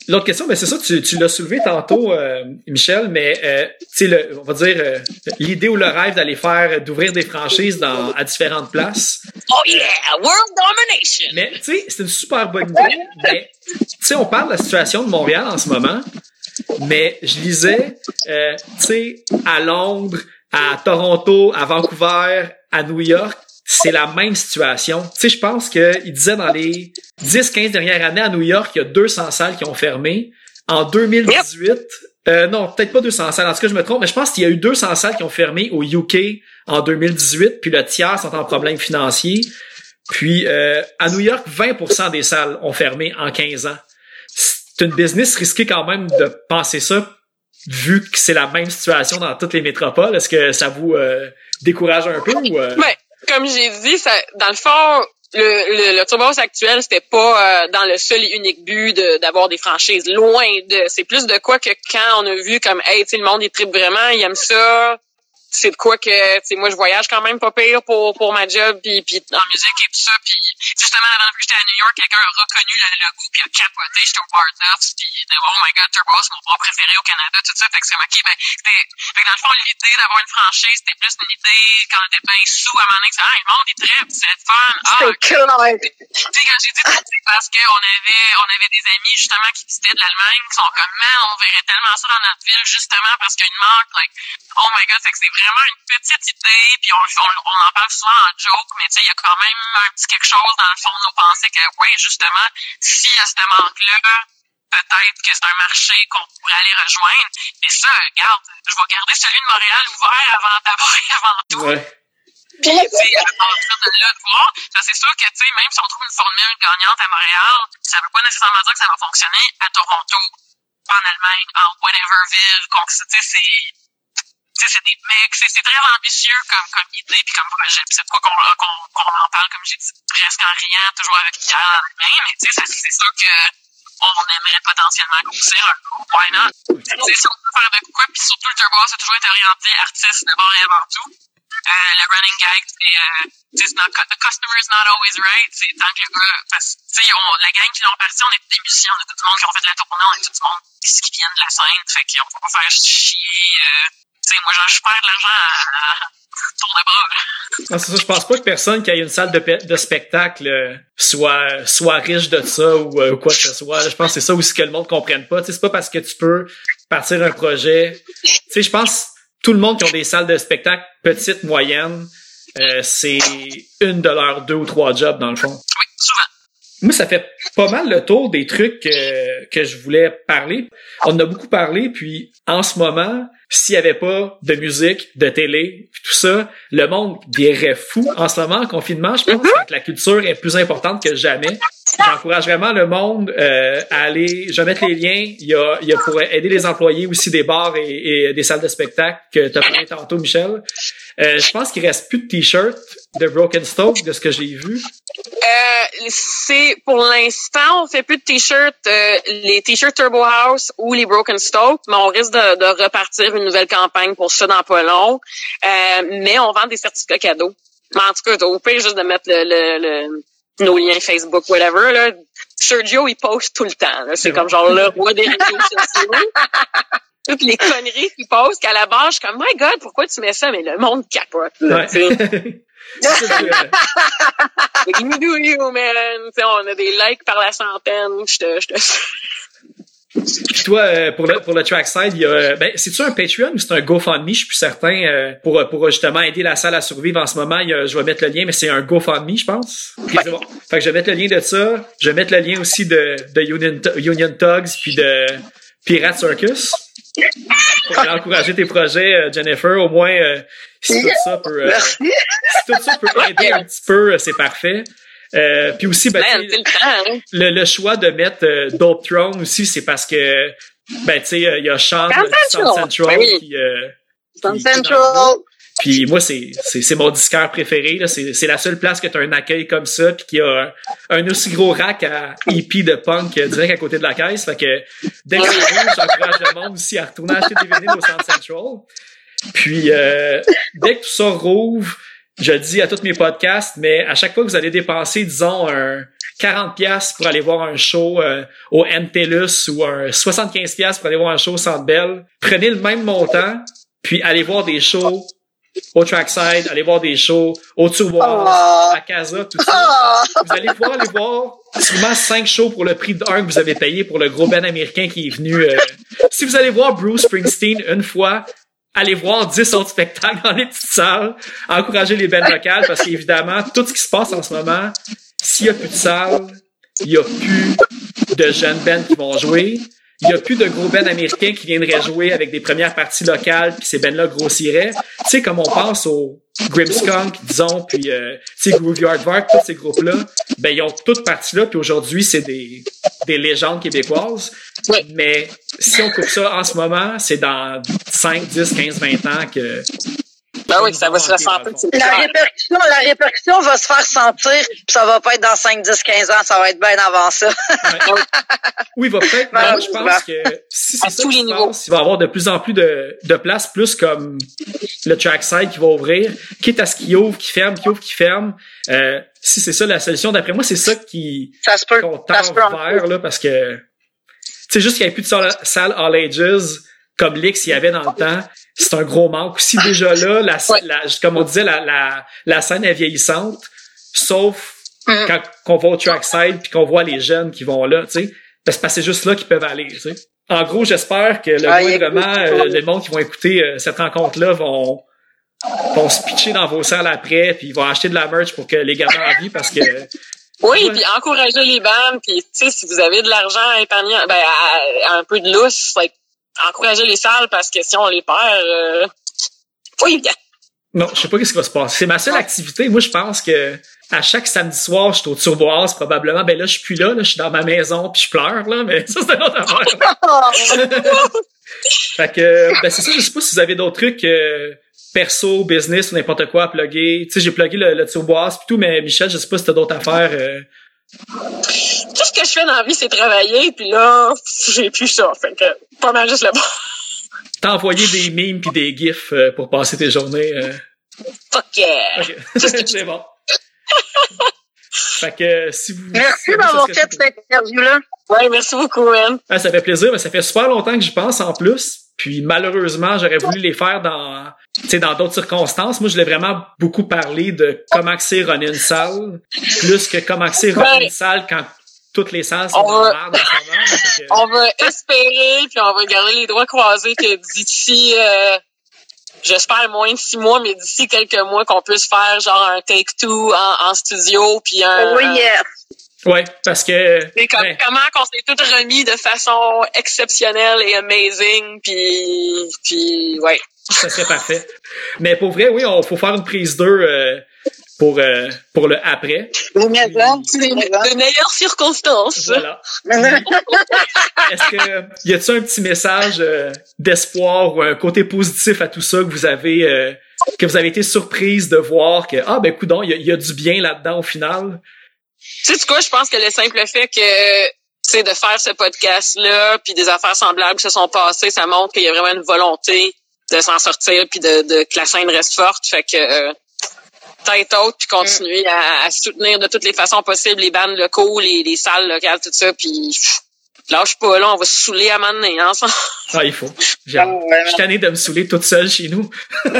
L'autre question, ben c'est ça, tu, tu l'as soulevé tantôt, euh, Michel, mais euh, tu sais, on va dire euh, l'idée ou le rêve d'aller faire, d'ouvrir des franchises dans à différentes places. Oh yeah, world domination. Mais tu sais, c'est une super bonne idée. mais tu sais, on parle de la situation de Montréal en ce moment, mais je lisais, tu sais, à Londres, à Toronto, à Vancouver, à New York c'est la même situation. Tu sais, je pense qu'il disait dans les 10-15 dernières années à New York, il y a 200 salles qui ont fermé. En 2018, euh, non, peut-être pas 200 salles, en tout cas je me trompe, mais je pense qu'il y a eu 200 salles qui ont fermé au UK en 2018, puis le tiers sont en problème financier. Puis euh, à New York, 20% des salles ont fermé en 15 ans. C'est une business risquée quand même de penser ça, vu que c'est la même situation dans toutes les métropoles. Est-ce que ça vous euh, décourage un peu ou comme j'ai dit, ça, dans le fond, le, le, le actuel, c'était pas euh, dans le seul et unique but d'avoir des franchises. Loin de. C'est plus de quoi que quand on a vu comme Hey, tu le monde il tripe vraiment, il aime ça, c'est de quoi que tu sais moi je voyage quand même pas pire pour pour ma job puis puis en musique et tout ça puis justement avant que j'étais à New York quelqu'un a reconnu le logo puis a capoté j'étais au Bar puis oh my god Turbo c'est mon bar préféré au Canada tout ça fait que c'est ok ben fait que dans le fond l'idée d'avoir une franchise c'était plus une idée quand on était bien sous à donné ah le monde est très c'est fun ah tu sais quand j'ai dit c'est parce qu'on avait on avait des amis justement qui visitaient de l'Allemagne qui sont comme man on verrait tellement ça dans notre ville justement parce qu'il marque like oh my god fait que c'est vraiment une petite idée, puis on, on, on en parle souvent en joke, mais il y a quand même un petit quelque chose dans le fond de nos pensées que, oui, justement, y a ce manque-là, peut-être que c'est un marché qu'on pourrait aller rejoindre. Mais ça, regarde, je vais garder celui de Montréal ouvert avant d'abord et [laughs] avant tout. Ouais. Puis, tu sais, à partir de là, de voir, ça c'est sûr que, tu sais, même si on trouve une formule gagnante à Montréal, ça veut pas nécessairement dire que ça va fonctionner à Toronto, en Allemagne, en whatever ville. Donc, tu sais, c'est c'est des mecs, c'est très ambitieux comme, comme idée puis comme projet. Puis c'est quoi qu'on qu'on en parle, comme j'ai dit, presque en riant, toujours avec Pierre dans la main, mais tu sais, c'est ça que on aimerait potentiellement grossir un coup. Why not? C'est si on peut faire de quoi, puis surtout le Turbo a toujours été orienté artiste d'abord et avant tout. Euh, le running gag, c'est euh, the customer is not always right. C'est tant que le gars, parce que la gang qui l'ont parti, on est des musiciens, on est tout le monde qui ont fait de la tournée, on est tout le monde qui, qui vient de la scène. Fait qu'on peut pas faire chier euh, moi, je perds de l'argent à, tour de bras. Ah, c'est ça, je pense pas que personne qui ait une salle de, de spectacle euh, soit soit riche de ça ou, euh, quoi que ce soit. je pense que c'est ça aussi que le monde comprenne pas. c'est pas parce que tu peux partir un projet. Tu je pense tout le monde qui a des salles de spectacle petites, moyennes, euh, c'est une de leurs deux ou trois jobs dans le fond. Oui, souvent. Moi, ça fait pas mal le tour des trucs que, que je voulais parler. On en a beaucoup parlé, puis en ce moment, s'il y avait pas de musique, de télé, tout ça, le monde dirait fou en ce moment en confinement. Je pense que la culture est plus importante que jamais. J'encourage vraiment le monde euh, à aller. Je vais mettre les liens. Il y a, il y a pour aider les employés aussi des bars et, des salles de spectacle que tu as parlé tantôt, Michel. Euh, je pense qu'il reste plus de t-shirts de Broken Stoke de ce que j'ai vu. Euh, c'est pour l'instant, on fait plus de t-shirts, euh, les t-shirts Turbo House ou les Broken Stoke, mais on risque de, de, repartir une nouvelle campagne pour ça dans pas long. Euh, mais on vend des certificats cadeaux. Mais en tout cas, au pire juste de mettre le, le, le nos liens Facebook, whatever. Là. Sergio, il poste tout le temps. C'est comme genre le roi des réseaux sociaux. [laughs] Toutes les conneries qu'il poste, qu'à la base, je suis comme, my God, pourquoi tu mets ça? Mais le monde capote. Là, Ouais. [laughs] You do you, man. T'sais, on a des likes par la centaine. Je te, je te... Puis toi, euh, pour le pour le trackside, il y a euh, ben c'est-tu un Patreon ou c'est un GoFundMe, je suis plus certain euh, pour pour justement aider la salle à survivre en ce moment, il y a, je vais mettre le lien mais c'est un GoFundMe, je pense. Bon. Fait que je vais mettre le lien de ça, je vais mettre le lien aussi de de Union Union Tugs puis de Pirate Circus. Pour encourager tes projets euh, Jennifer, au moins euh, si tout ça peut euh, si tout ça peut aider un petit peu, euh, c'est parfait. Euh, puis aussi, ben, le hein. le, le choix de mettre euh, Dope Throne aussi, c'est parce que ben tu sais, il y a Sean Sound de Sound Central. Central Ben oui. qui, euh, Central. Puis moi, c'est, c'est, mon disqueur préféré. C'est, la seule place que tu as un accueil comme ça, puis qu'il y a un, aussi gros rack à EP de punk direct à côté de la caisse. Fait que dès que c'est rouge, j'encourage le monde aussi à retourner acheter des vinyles au Sound Central. Puis euh, dès que tout ça rouvre, je le dis à tous mes podcasts, mais à chaque fois que vous allez dépenser, disons, un 40$ piastres pour aller voir un show euh, au MTLUS ou un 75$ piastres pour aller voir un show au Centre Bell, prenez le même montant, puis allez voir des shows au Trackside, allez voir des shows au Turboise, Oh. à Casa, tout ça. Ah! Vous allez pouvoir aller voir sûrement cinq shows pour le prix d'un que vous avez payé pour le gros band américain qui est venu. euh. Si vous allez voir Bruce Springsteen une fois, allez voir 10 autres spectacles dans les petites salles, encourager les bands locales parce qu'évidemment, tout ce qui se passe en ce moment, s'il y a plus de salles, il y a plus de jeunes bands qui vont jouer. Il y a plus de gros bands américains qui viendraient jouer avec des premières parties locales, puis ces bands-là grossiraient. Tu sais, comme on pense au Grimmskunk, disons, puis euh, tu sais, Groovy Aardvark, tous ces groupes-là, ben ils ont toutes parties là, puis aujourd'hui, c'est des, des légendes québécoises. Oui. Mais si on coupe ça en ce moment, c'est dans 5, 10, 15, 20 ans que... Ben oui, ça va se ressentir. La répercussion, la répercussion va se faire sentir, puis ça va pas être dans 5, 10, 15 ans, ça va être bien avant ça. Oui, va peut-être. mais moi, je pense que si c'est ça tous les niveaux. il va y avoir de plus en plus de, de place, plus comme le trackside qui va ouvrir, quitte à ce qui ouvre, qui ferme, qui ouvre, qui ferme. Euh, si c'est ça la solution, d'après moi, c'est ça qui Ça se peut. qu'on Ça se peut. vers là, parce que c'est juste qu'il n'y avait plus de salle, salle all ages comme l'X il y avait dans le temps. C'est un gros manque. Si [laughs] déjà là, la, Ouais. la- comme on disait, la, la, la scène est vieillissante, sauf Mhm. quand qu'on va au trackside puis qu'on voit les jeunes qui vont là, tu sais. Parce que c'est juste là qu'ils peuvent aller, tu sais. En gros, j'espère que le Ah, moindrement, euh, les monde qui vont écouter euh, cette rencontre-là vont vont se pitcher dans vos salles après, puis ils vont acheter de la merch pour que les gamins en vivent parce que [laughs] Oui, puis encourager les bandes, puis tu sais, si vous avez de l'argent à épargner, ben à- à un peu de lousse, like, encourager les salles parce que si on les perd, euh, pas évident. Non, je sais pas qu'est-ce qui va se passer. C'est ma seule activité. Moi, je pense que à chaque samedi soir, je suis au Turboise, probablement. Ben là, je suis plus là, là, je suis dans ma maison puis je pleure, là, mais [laughs] ça, c'est une autre affaire. [laughs] fait que, ben c'est ça, je sais pas si vous avez d'autres trucs euh, perso, business ou n'importe quoi à plugger. Tu sais, j'ai plugué le, le Turboise puis tout, mais Michel, je sais pas si t'as d'autres affaires. euh. Tout ce que je fais dans la vie, c'est travailler, puis là, j'ai plus ça. Fait que pas mal juste le bon. T'as envoyé des memes puis des gifs euh, pour passer tes journées. euh. Fuck yeah! Ok. [laughs] c'est bon. fait que si vous... Merci d'avoir fait cette interview-là. Ouais, merci beaucoup, man. Ah, ça fait plaisir, mais ça fait super longtemps que j'y pense en plus. Puis malheureusement, j'aurais voulu les faire dans, tu sais, dans d'autres circonstances. Moi, je voulais vraiment beaucoup parler de comment c'est runner une salle, plus que comment c'est runner Ouais. une salle quand toutes les salles sont On en va- merde en que- On va espérer, puis on va garder les doigts croisés que d'ici, euh, j'espère moins de six mois, mais d'ici quelques mois, qu'on puisse faire genre un take-two en, en studio, puis un... Oui, un- Ouais, parce que comme, ben, comment qu'on s'est tout remis de façon exceptionnelle et amazing, puis, puis ouais. ça serait parfait. Mais pour vrai, oui, on faut faire une prise 2 euh, pour euh, pour le après. Oui, mais de meilleures circonstances. Voilà. [laughs] Est-ce que y a-t-il un petit message euh, d'espoir ou un côté positif à tout ça que vous avez euh, que vous avez été surprise de voir que ah ben coudon il y, a- il y a du bien là-dedans au final? Tu sais quoi, je pense que le simple fait que c'est de faire ce podcast-là, puis des affaires semblables qui se sont passées, ça montre qu'il y a vraiment une volonté de s'en sortir, puis de, de, que la scène reste forte. Fait que euh, tête haute, puis continuer à, à, soutenir de toutes les façons possibles les bandes locaux, les, les salles locales, tout ça, puis lâche pas, là, on va se saouler à un moment donné, hein, Ah, il faut. J'ai, je suis tanné de me saouler toute seule chez nous. [laughs] je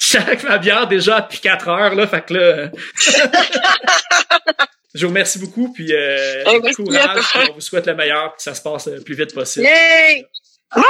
suis avec ma bière déjà depuis 4 heures, là, fait que là... [laughs] Je vous remercie beaucoup, puis euh, courage, puis on vous souhaite le meilleur, puis que ça se passe le plus vite possible. Yay! Bye,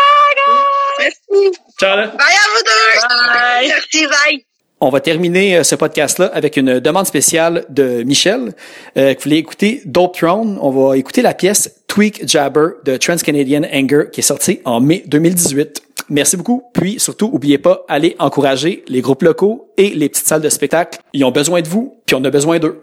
Merci! Ciao, là. Bye à vous deux! Bye! Merci, bye! On va terminer euh, ce podcast-là avec une demande spéciale de Michel. Euh, vous voulez écouter Dope Throne. On va écouter la pièce Tweak Jabber de Trans-Canadian Anger qui est sortie en mai 2018. Merci beaucoup. Puis surtout, oubliez pas, allez encourager les groupes locaux et les petites salles de spectacle. Ils ont besoin de vous, puis on a besoin d'eux.